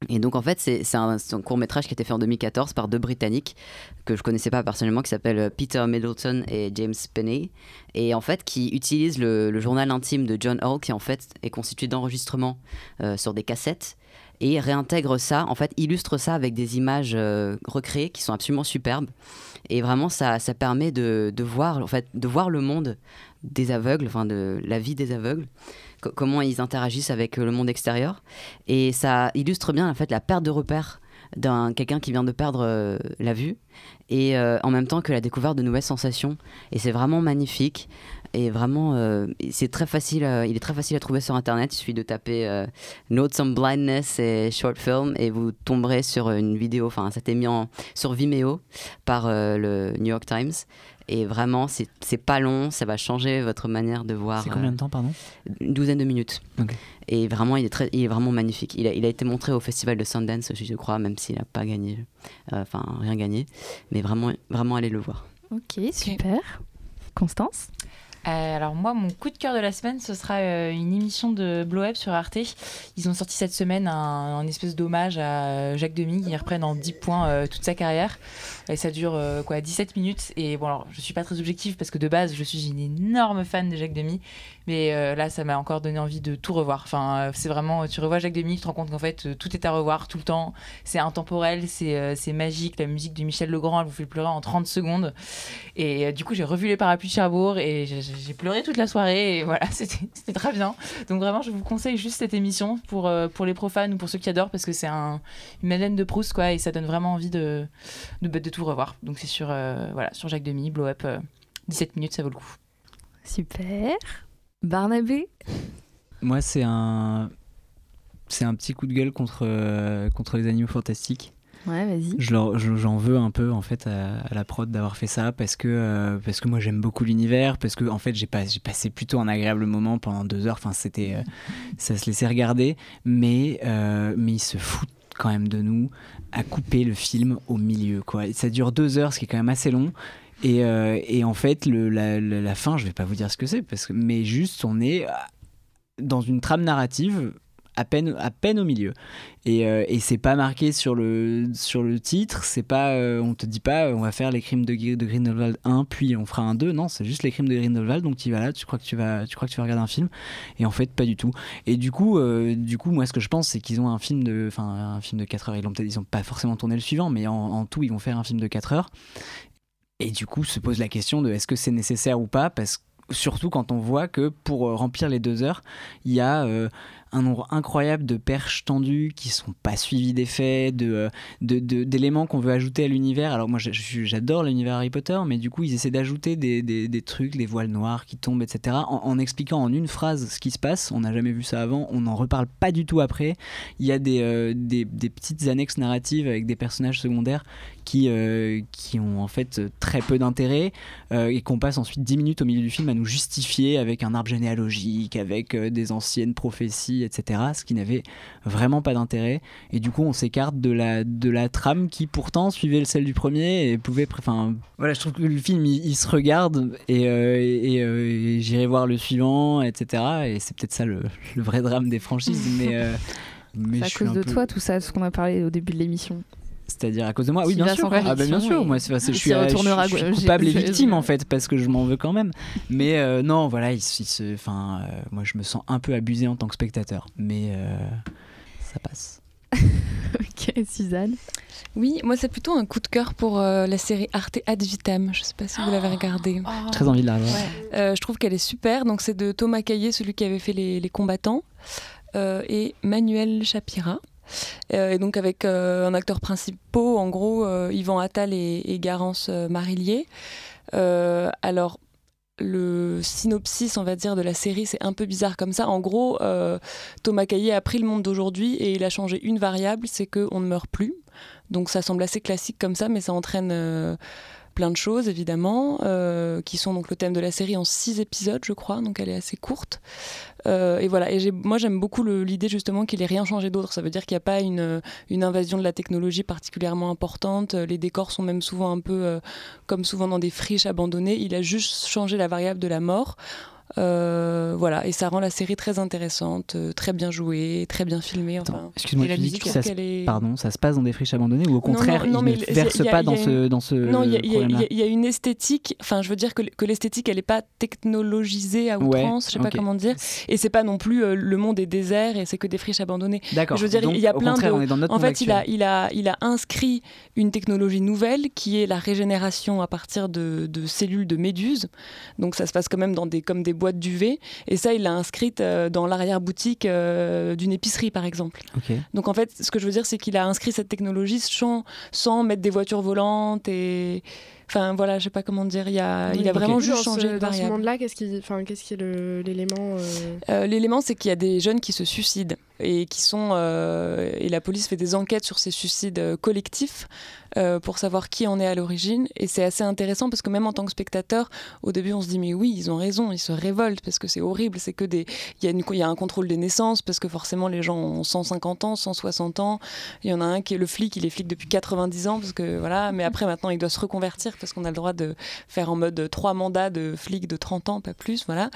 [SPEAKER 6] Et donc en fait c'est un, court métrage qui a été fait en 2014 par deux Britanniques que je connaissais pas personnellement qui s'appellent euh, Peter Middleton et James Penney et en fait qui utilisent le, journal intime de John Hall qui en fait est constitué d'enregistrements euh, sur des cassettes et réintègre ça, en fait illustre ça avec des images euh, recréées qui sont absolument superbes. Et vraiment ça, ça permet de, de voir en fait de voir le monde des aveugles, enfin de la vie des aveugles comment ils interagissent avec euh, le monde extérieur. Et ça illustre bien en fait la perte de repère d'un quelqu'un qui vient de perdre euh, la vue et euh, en même temps que la découverte de nouvelles sensations. Et c'est vraiment magnifique. Et vraiment, c'est très facile. il est très facile à trouver sur internet. Il suffit de taper Notes on Blindness et Short Film et vous tomberez sur une vidéo. Enfin, ça a été mis sur Vimeo par le New York Times. Et vraiment, c'est c'est pas long. Ça va changer votre manière de voir.
[SPEAKER 7] C'est combien
[SPEAKER 6] euh,
[SPEAKER 7] de temps, pardon?
[SPEAKER 6] une douzaine de minutes. Et vraiment, il est, très, il est vraiment magnifique. Il a, il a été montré au festival de Sundance aussi, je crois, même s'il n'a pas gagné, euh, enfin rien gagné. Mais vraiment, vraiment, allez le voir.
[SPEAKER 4] Ok, super. Constance?
[SPEAKER 8] Euh, alors moi, mon coup de cœur de la semaine, ce sera euh, une émission de Blow sur Arte. Ils ont sorti cette semaine un, espèce d'hommage à Jacques Demy. Ils reprennent en 10 points euh, toute sa carrière. Et ça dure quoi 17 minutes. Et bon, alors je suis pas très objective parce que de base, je suis une énorme fan de Jacques Demy. Mais euh, là, ça m'a encore donné envie de tout revoir. Enfin, euh, c'est vraiment, tu revois Jacques Demy, tu te rends compte qu'en fait, euh, tout est à revoir tout le temps. C'est intemporel, c'est magique. La musique de Michel Legrand, elle vous fait pleurer en 30 secondes. Et du coup, j'ai revu les parapluies de Cherbourg et j'ai- pleuré toute la soirée. Et voilà, c'était très bien. Donc vraiment, je vous conseille juste cette émission pour, pour les profanes ou pour ceux qui adorent parce que c'est un, une Madeleine de Proust, quoi. Et ça donne vraiment envie de, de, de tout revoir. Donc c'est sur, voilà, sur Jacques Demy, Blow Up. euh, 17 minutes, ça vaut le coup.
[SPEAKER 4] Super. Barnabé
[SPEAKER 7] Moi, c'est un, c'est un petit coup de gueule contre, euh, contre les animaux fantastiques.
[SPEAKER 4] Ouais, vas-y.
[SPEAKER 7] Je leur- je- J'en veux un peu en fait à, à la prod d'avoir fait ça parce que euh, parce que moi j'aime beaucoup l'univers parce que en fait j'ai pas j'ai passé plutôt un agréable moment pendant deux heures. Enfin c'était euh, ça se laissait regarder, mais mais ils se foutent quand même de nous à couper le film au milieu quoi. Et ça dure deux heures, ce qui est quand même assez long. Et, euh, et en fait la, fin, je vais pas vous dire ce que c'est parce que mais juste on est dans une trame narrative à peine, à peine au milieu. Et, euh, et c'est pas marqué sur le, sur le titre, c'est pas, euh, on te dit pas on va faire les crimes de, de Grindelwald 1 puis on fera un 2, non, c'est juste les crimes de Grindelwald, donc tu vas là, tu crois que tu vas, tu crois que tu vas regarder un film, et en fait pas du tout. Et du coup, euh, du coup moi ce que je pense c'est qu'ils ont un film de, un film de 4 heures, ils l'ont peut-être, ils ont pas forcément tourné le suivant, mais en, en tout ils vont faire un film de 4 heures. Et du coup se pose la question de est-ce que c'est nécessaire ou pas, parce surtout quand on voit que pour euh, remplir les deux heures, il y a euh, un nombre incroyable de perches tendues qui sont pas suivies d'effets, de, euh, de- de- d'éléments qu'on veut ajouter à l'univers. Alors moi j'adore l'univers Harry Potter, mais du coup ils essaient d'ajouter des, des- trucs, des voiles noires qui tombent, etc. En, expliquant en une phrase ce qui se passe. On n'a jamais vu ça avant, on n'en reparle pas du tout après. Il y a des, des petites annexes narratives avec des personnages secondaires qui, euh, qui ont en fait très peu d'intérêt euh, et qu'on passe ensuite 10 minutes au milieu du film à nous justifier avec un arbre généalogique, avec euh, des anciennes prophéties, etc. Ce qui n'avait vraiment pas d'intérêt. Et du coup, on s'écarte de la, de la trame qui pourtant suivait le celle du premier et pouvait. Enfin, voilà, je trouve que le film il, il se regarde et, et, et j'irai voir le suivant, etc. Et c'est peut-être ça le, le vrai drame des franchises. mais. mais
[SPEAKER 4] à
[SPEAKER 7] je suis
[SPEAKER 4] cause
[SPEAKER 7] un
[SPEAKER 4] de
[SPEAKER 7] peu-
[SPEAKER 4] toi, tout ça, ce qu'on a parlé au début de l'émission.
[SPEAKER 7] C'est-à-dire à cause de moi Oui, bien sûr. Ah, bah, bien sûr.
[SPEAKER 4] et-
[SPEAKER 7] Moi, c'est- c'est-
[SPEAKER 4] il
[SPEAKER 7] je suis,
[SPEAKER 4] s'y
[SPEAKER 7] euh, je suis- je suis coupable et victime en fait parce que je m'en veux quand même. Mais euh, non, voilà, il, il enfin, euh, moi, je me sens un peu abusé en tant que spectateur. Mais euh, ça passe.
[SPEAKER 4] ok, Suzanne.
[SPEAKER 15] Oui, moi c'est plutôt un coup de cœur pour euh, la série Arte Ad Vitam. Je sais pas si vous l'avez regardée.
[SPEAKER 7] J'ai très envie de la.
[SPEAKER 15] Euh, je trouve qu'elle est super. Donc c'est de Thomas Caillé, celui qui avait fait les, les combattants, euh, et Manuel Shapira. Euh, et donc avec un acteur principal, en gros, Yvan Attal et, et Garance Marillier. alors, le synopsis, on va dire, de la série, c'est un peu bizarre comme ça. En gros, Thomas Caillé a pris le monde d'aujourd'hui et il a changé une variable, c'est qu'on ne meurt plus. Donc ça semble assez classique comme ça, mais ça entraîne plein de choses évidemment, euh, qui sont donc le thème de la série en six épisodes, je crois, donc elle est assez courte. Euh, et voilà, et moi j'aime beaucoup l'idée justement qu'il ait rien changé d'autre. Ça veut dire qu'il n'y a pas une, une, invasion de la technologie particulièrement importante. Les décors sont même souvent un peu euh, comme souvent dans des friches abandonnées. Il a juste changé la variable de la mort. Euh, voilà, et ça rend la série très intéressante, euh, très bien jouée, très bien filmée. Enfin.
[SPEAKER 7] Excuse-moi, tu dis que ça, se... Pardon, ça se passe dans des friches abandonnées ou au contraire, non, il ne verse pas dans, ce, dans ce.
[SPEAKER 15] Non, il y, a une esthétique, enfin, je veux dire que, que l'esthétique, elle n'est pas technologisée à outrance, je sais pas comment dire, et c'est pas non plus euh, le monde est désert et c'est que des friches abandonnées.
[SPEAKER 7] D'accord.
[SPEAKER 15] Je veux dire, il y a plein de. en fait, il a, il, a, il a inscrit une technologie nouvelle qui est la régénération à partir de, de cellules de méduses. Donc ça se passe quand même dans des, comme des boîte d'UV. Et ça, il l'a inscrite euh, dans l'arrière-boutique euh, d'une épicerie, par exemple. Donc en fait, ce que je veux dire, c'est qu'il a inscrit cette technologie sans, sans mettre des voitures volantes et Enfin voilà, je sais pas comment dire. Il, a, il a vraiment juste changé de
[SPEAKER 5] Dans ce monde-là, qu'est-ce qui, enfin, qu'est-ce qui est l'élément
[SPEAKER 15] euh L'élément, c'est qu'il y a des jeunes qui se suicident et qui sont et la police fait des enquêtes sur ces suicides collectifs. Euh, pour savoir qui en est à l'origine. Et c'est assez intéressant parce que même en tant que spectateur, au début, on se dit mais oui, ils ont raison, ils se révoltent parce que c'est horrible. C'est que des, il y, a il y a un contrôle des naissances parce que forcément les gens ont 150 ans, 160 ans. Il y en a un qui est le flic, il est flic depuis 90 ans parce que voilà. Mais après maintenant, il doit se reconvertir parce qu'on a le droit de faire en mode trois mandats de flic de 30 ans, pas plus. Voilà.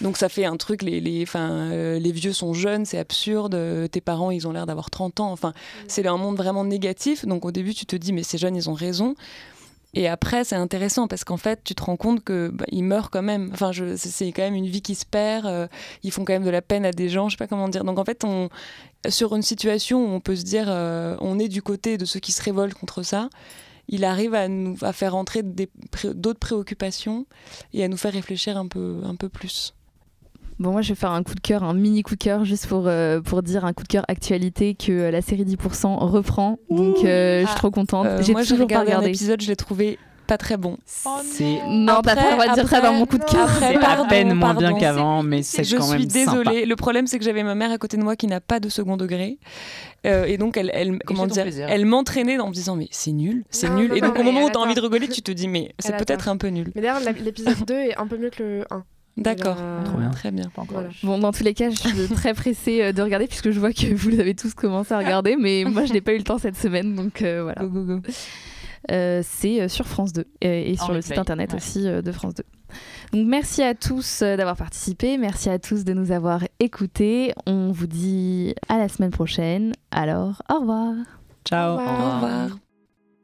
[SPEAKER 15] Donc ça fait un truc. Les, les, euh, les vieux sont jeunes, c'est absurde. Tes parents, ils ont l'air d'avoir 30 ans. Enfin, c'est un monde vraiment négatif. Donc au début, tu te dis mais ces jeunes, ils ont raison. Et après, c'est intéressant parce qu'en fait, tu te rends compte que bah, ils meurent quand même. Enfin, c'est quand même une vie qui se perd. Euh, ils font quand même de la peine à des gens. Je sais pas comment dire. Donc en fait, on, sur une situation où on peut se dire, euh, on est du côté de ceux qui se révoltent contre ça. Il arrive à nous à faire entrer d'autres préoccupations et à nous faire réfléchir un peu, un peu plus.
[SPEAKER 4] Bon, moi, je vais faire un coup de cœur, un mini coup de cœur, juste pour, euh, pour dire un coup de cœur actualité que euh, la série 10% reprend. Donc, euh, je suis trop contente.
[SPEAKER 15] j'ai toujours regardé, pas regardé. un épisode, je l'ai trouvé pas très bon.
[SPEAKER 4] c'est non, t'as pas le droit de dire ça dans mon coup de cœur.
[SPEAKER 7] C'est à peine moins bien qu'avant, mais c'est quand même
[SPEAKER 15] Je suis désolée. Le problème, c'est que j'avais ma mère à côté de moi qui n'a pas de second degré. et donc, elle, elle comment dire, elle m'entraînait en me disant mais c'est nul, c'est nul. et donc, au moment où t'as envie de rigoler, tu te dis mais c'est peut-être un peu nul.
[SPEAKER 5] Mais d'ailleurs, l'épisode 2 est un peu mieux que le 1.
[SPEAKER 15] D'accord, très bien.
[SPEAKER 4] Bon, dans tous les cas, je suis très pressée euh, de regarder puisque je vois que vous avez tous commencé à regarder, mais moi je n'ai pas eu le temps cette semaine, donc euh, voilà. Euh, c'est sur France 2 et, sur le site internet aussi de France 2. Donc merci à tous d'avoir participé, merci à tous de nous avoir écoutés. On vous dit à la semaine prochaine. Alors, au revoir.
[SPEAKER 7] Ciao.
[SPEAKER 15] Au revoir.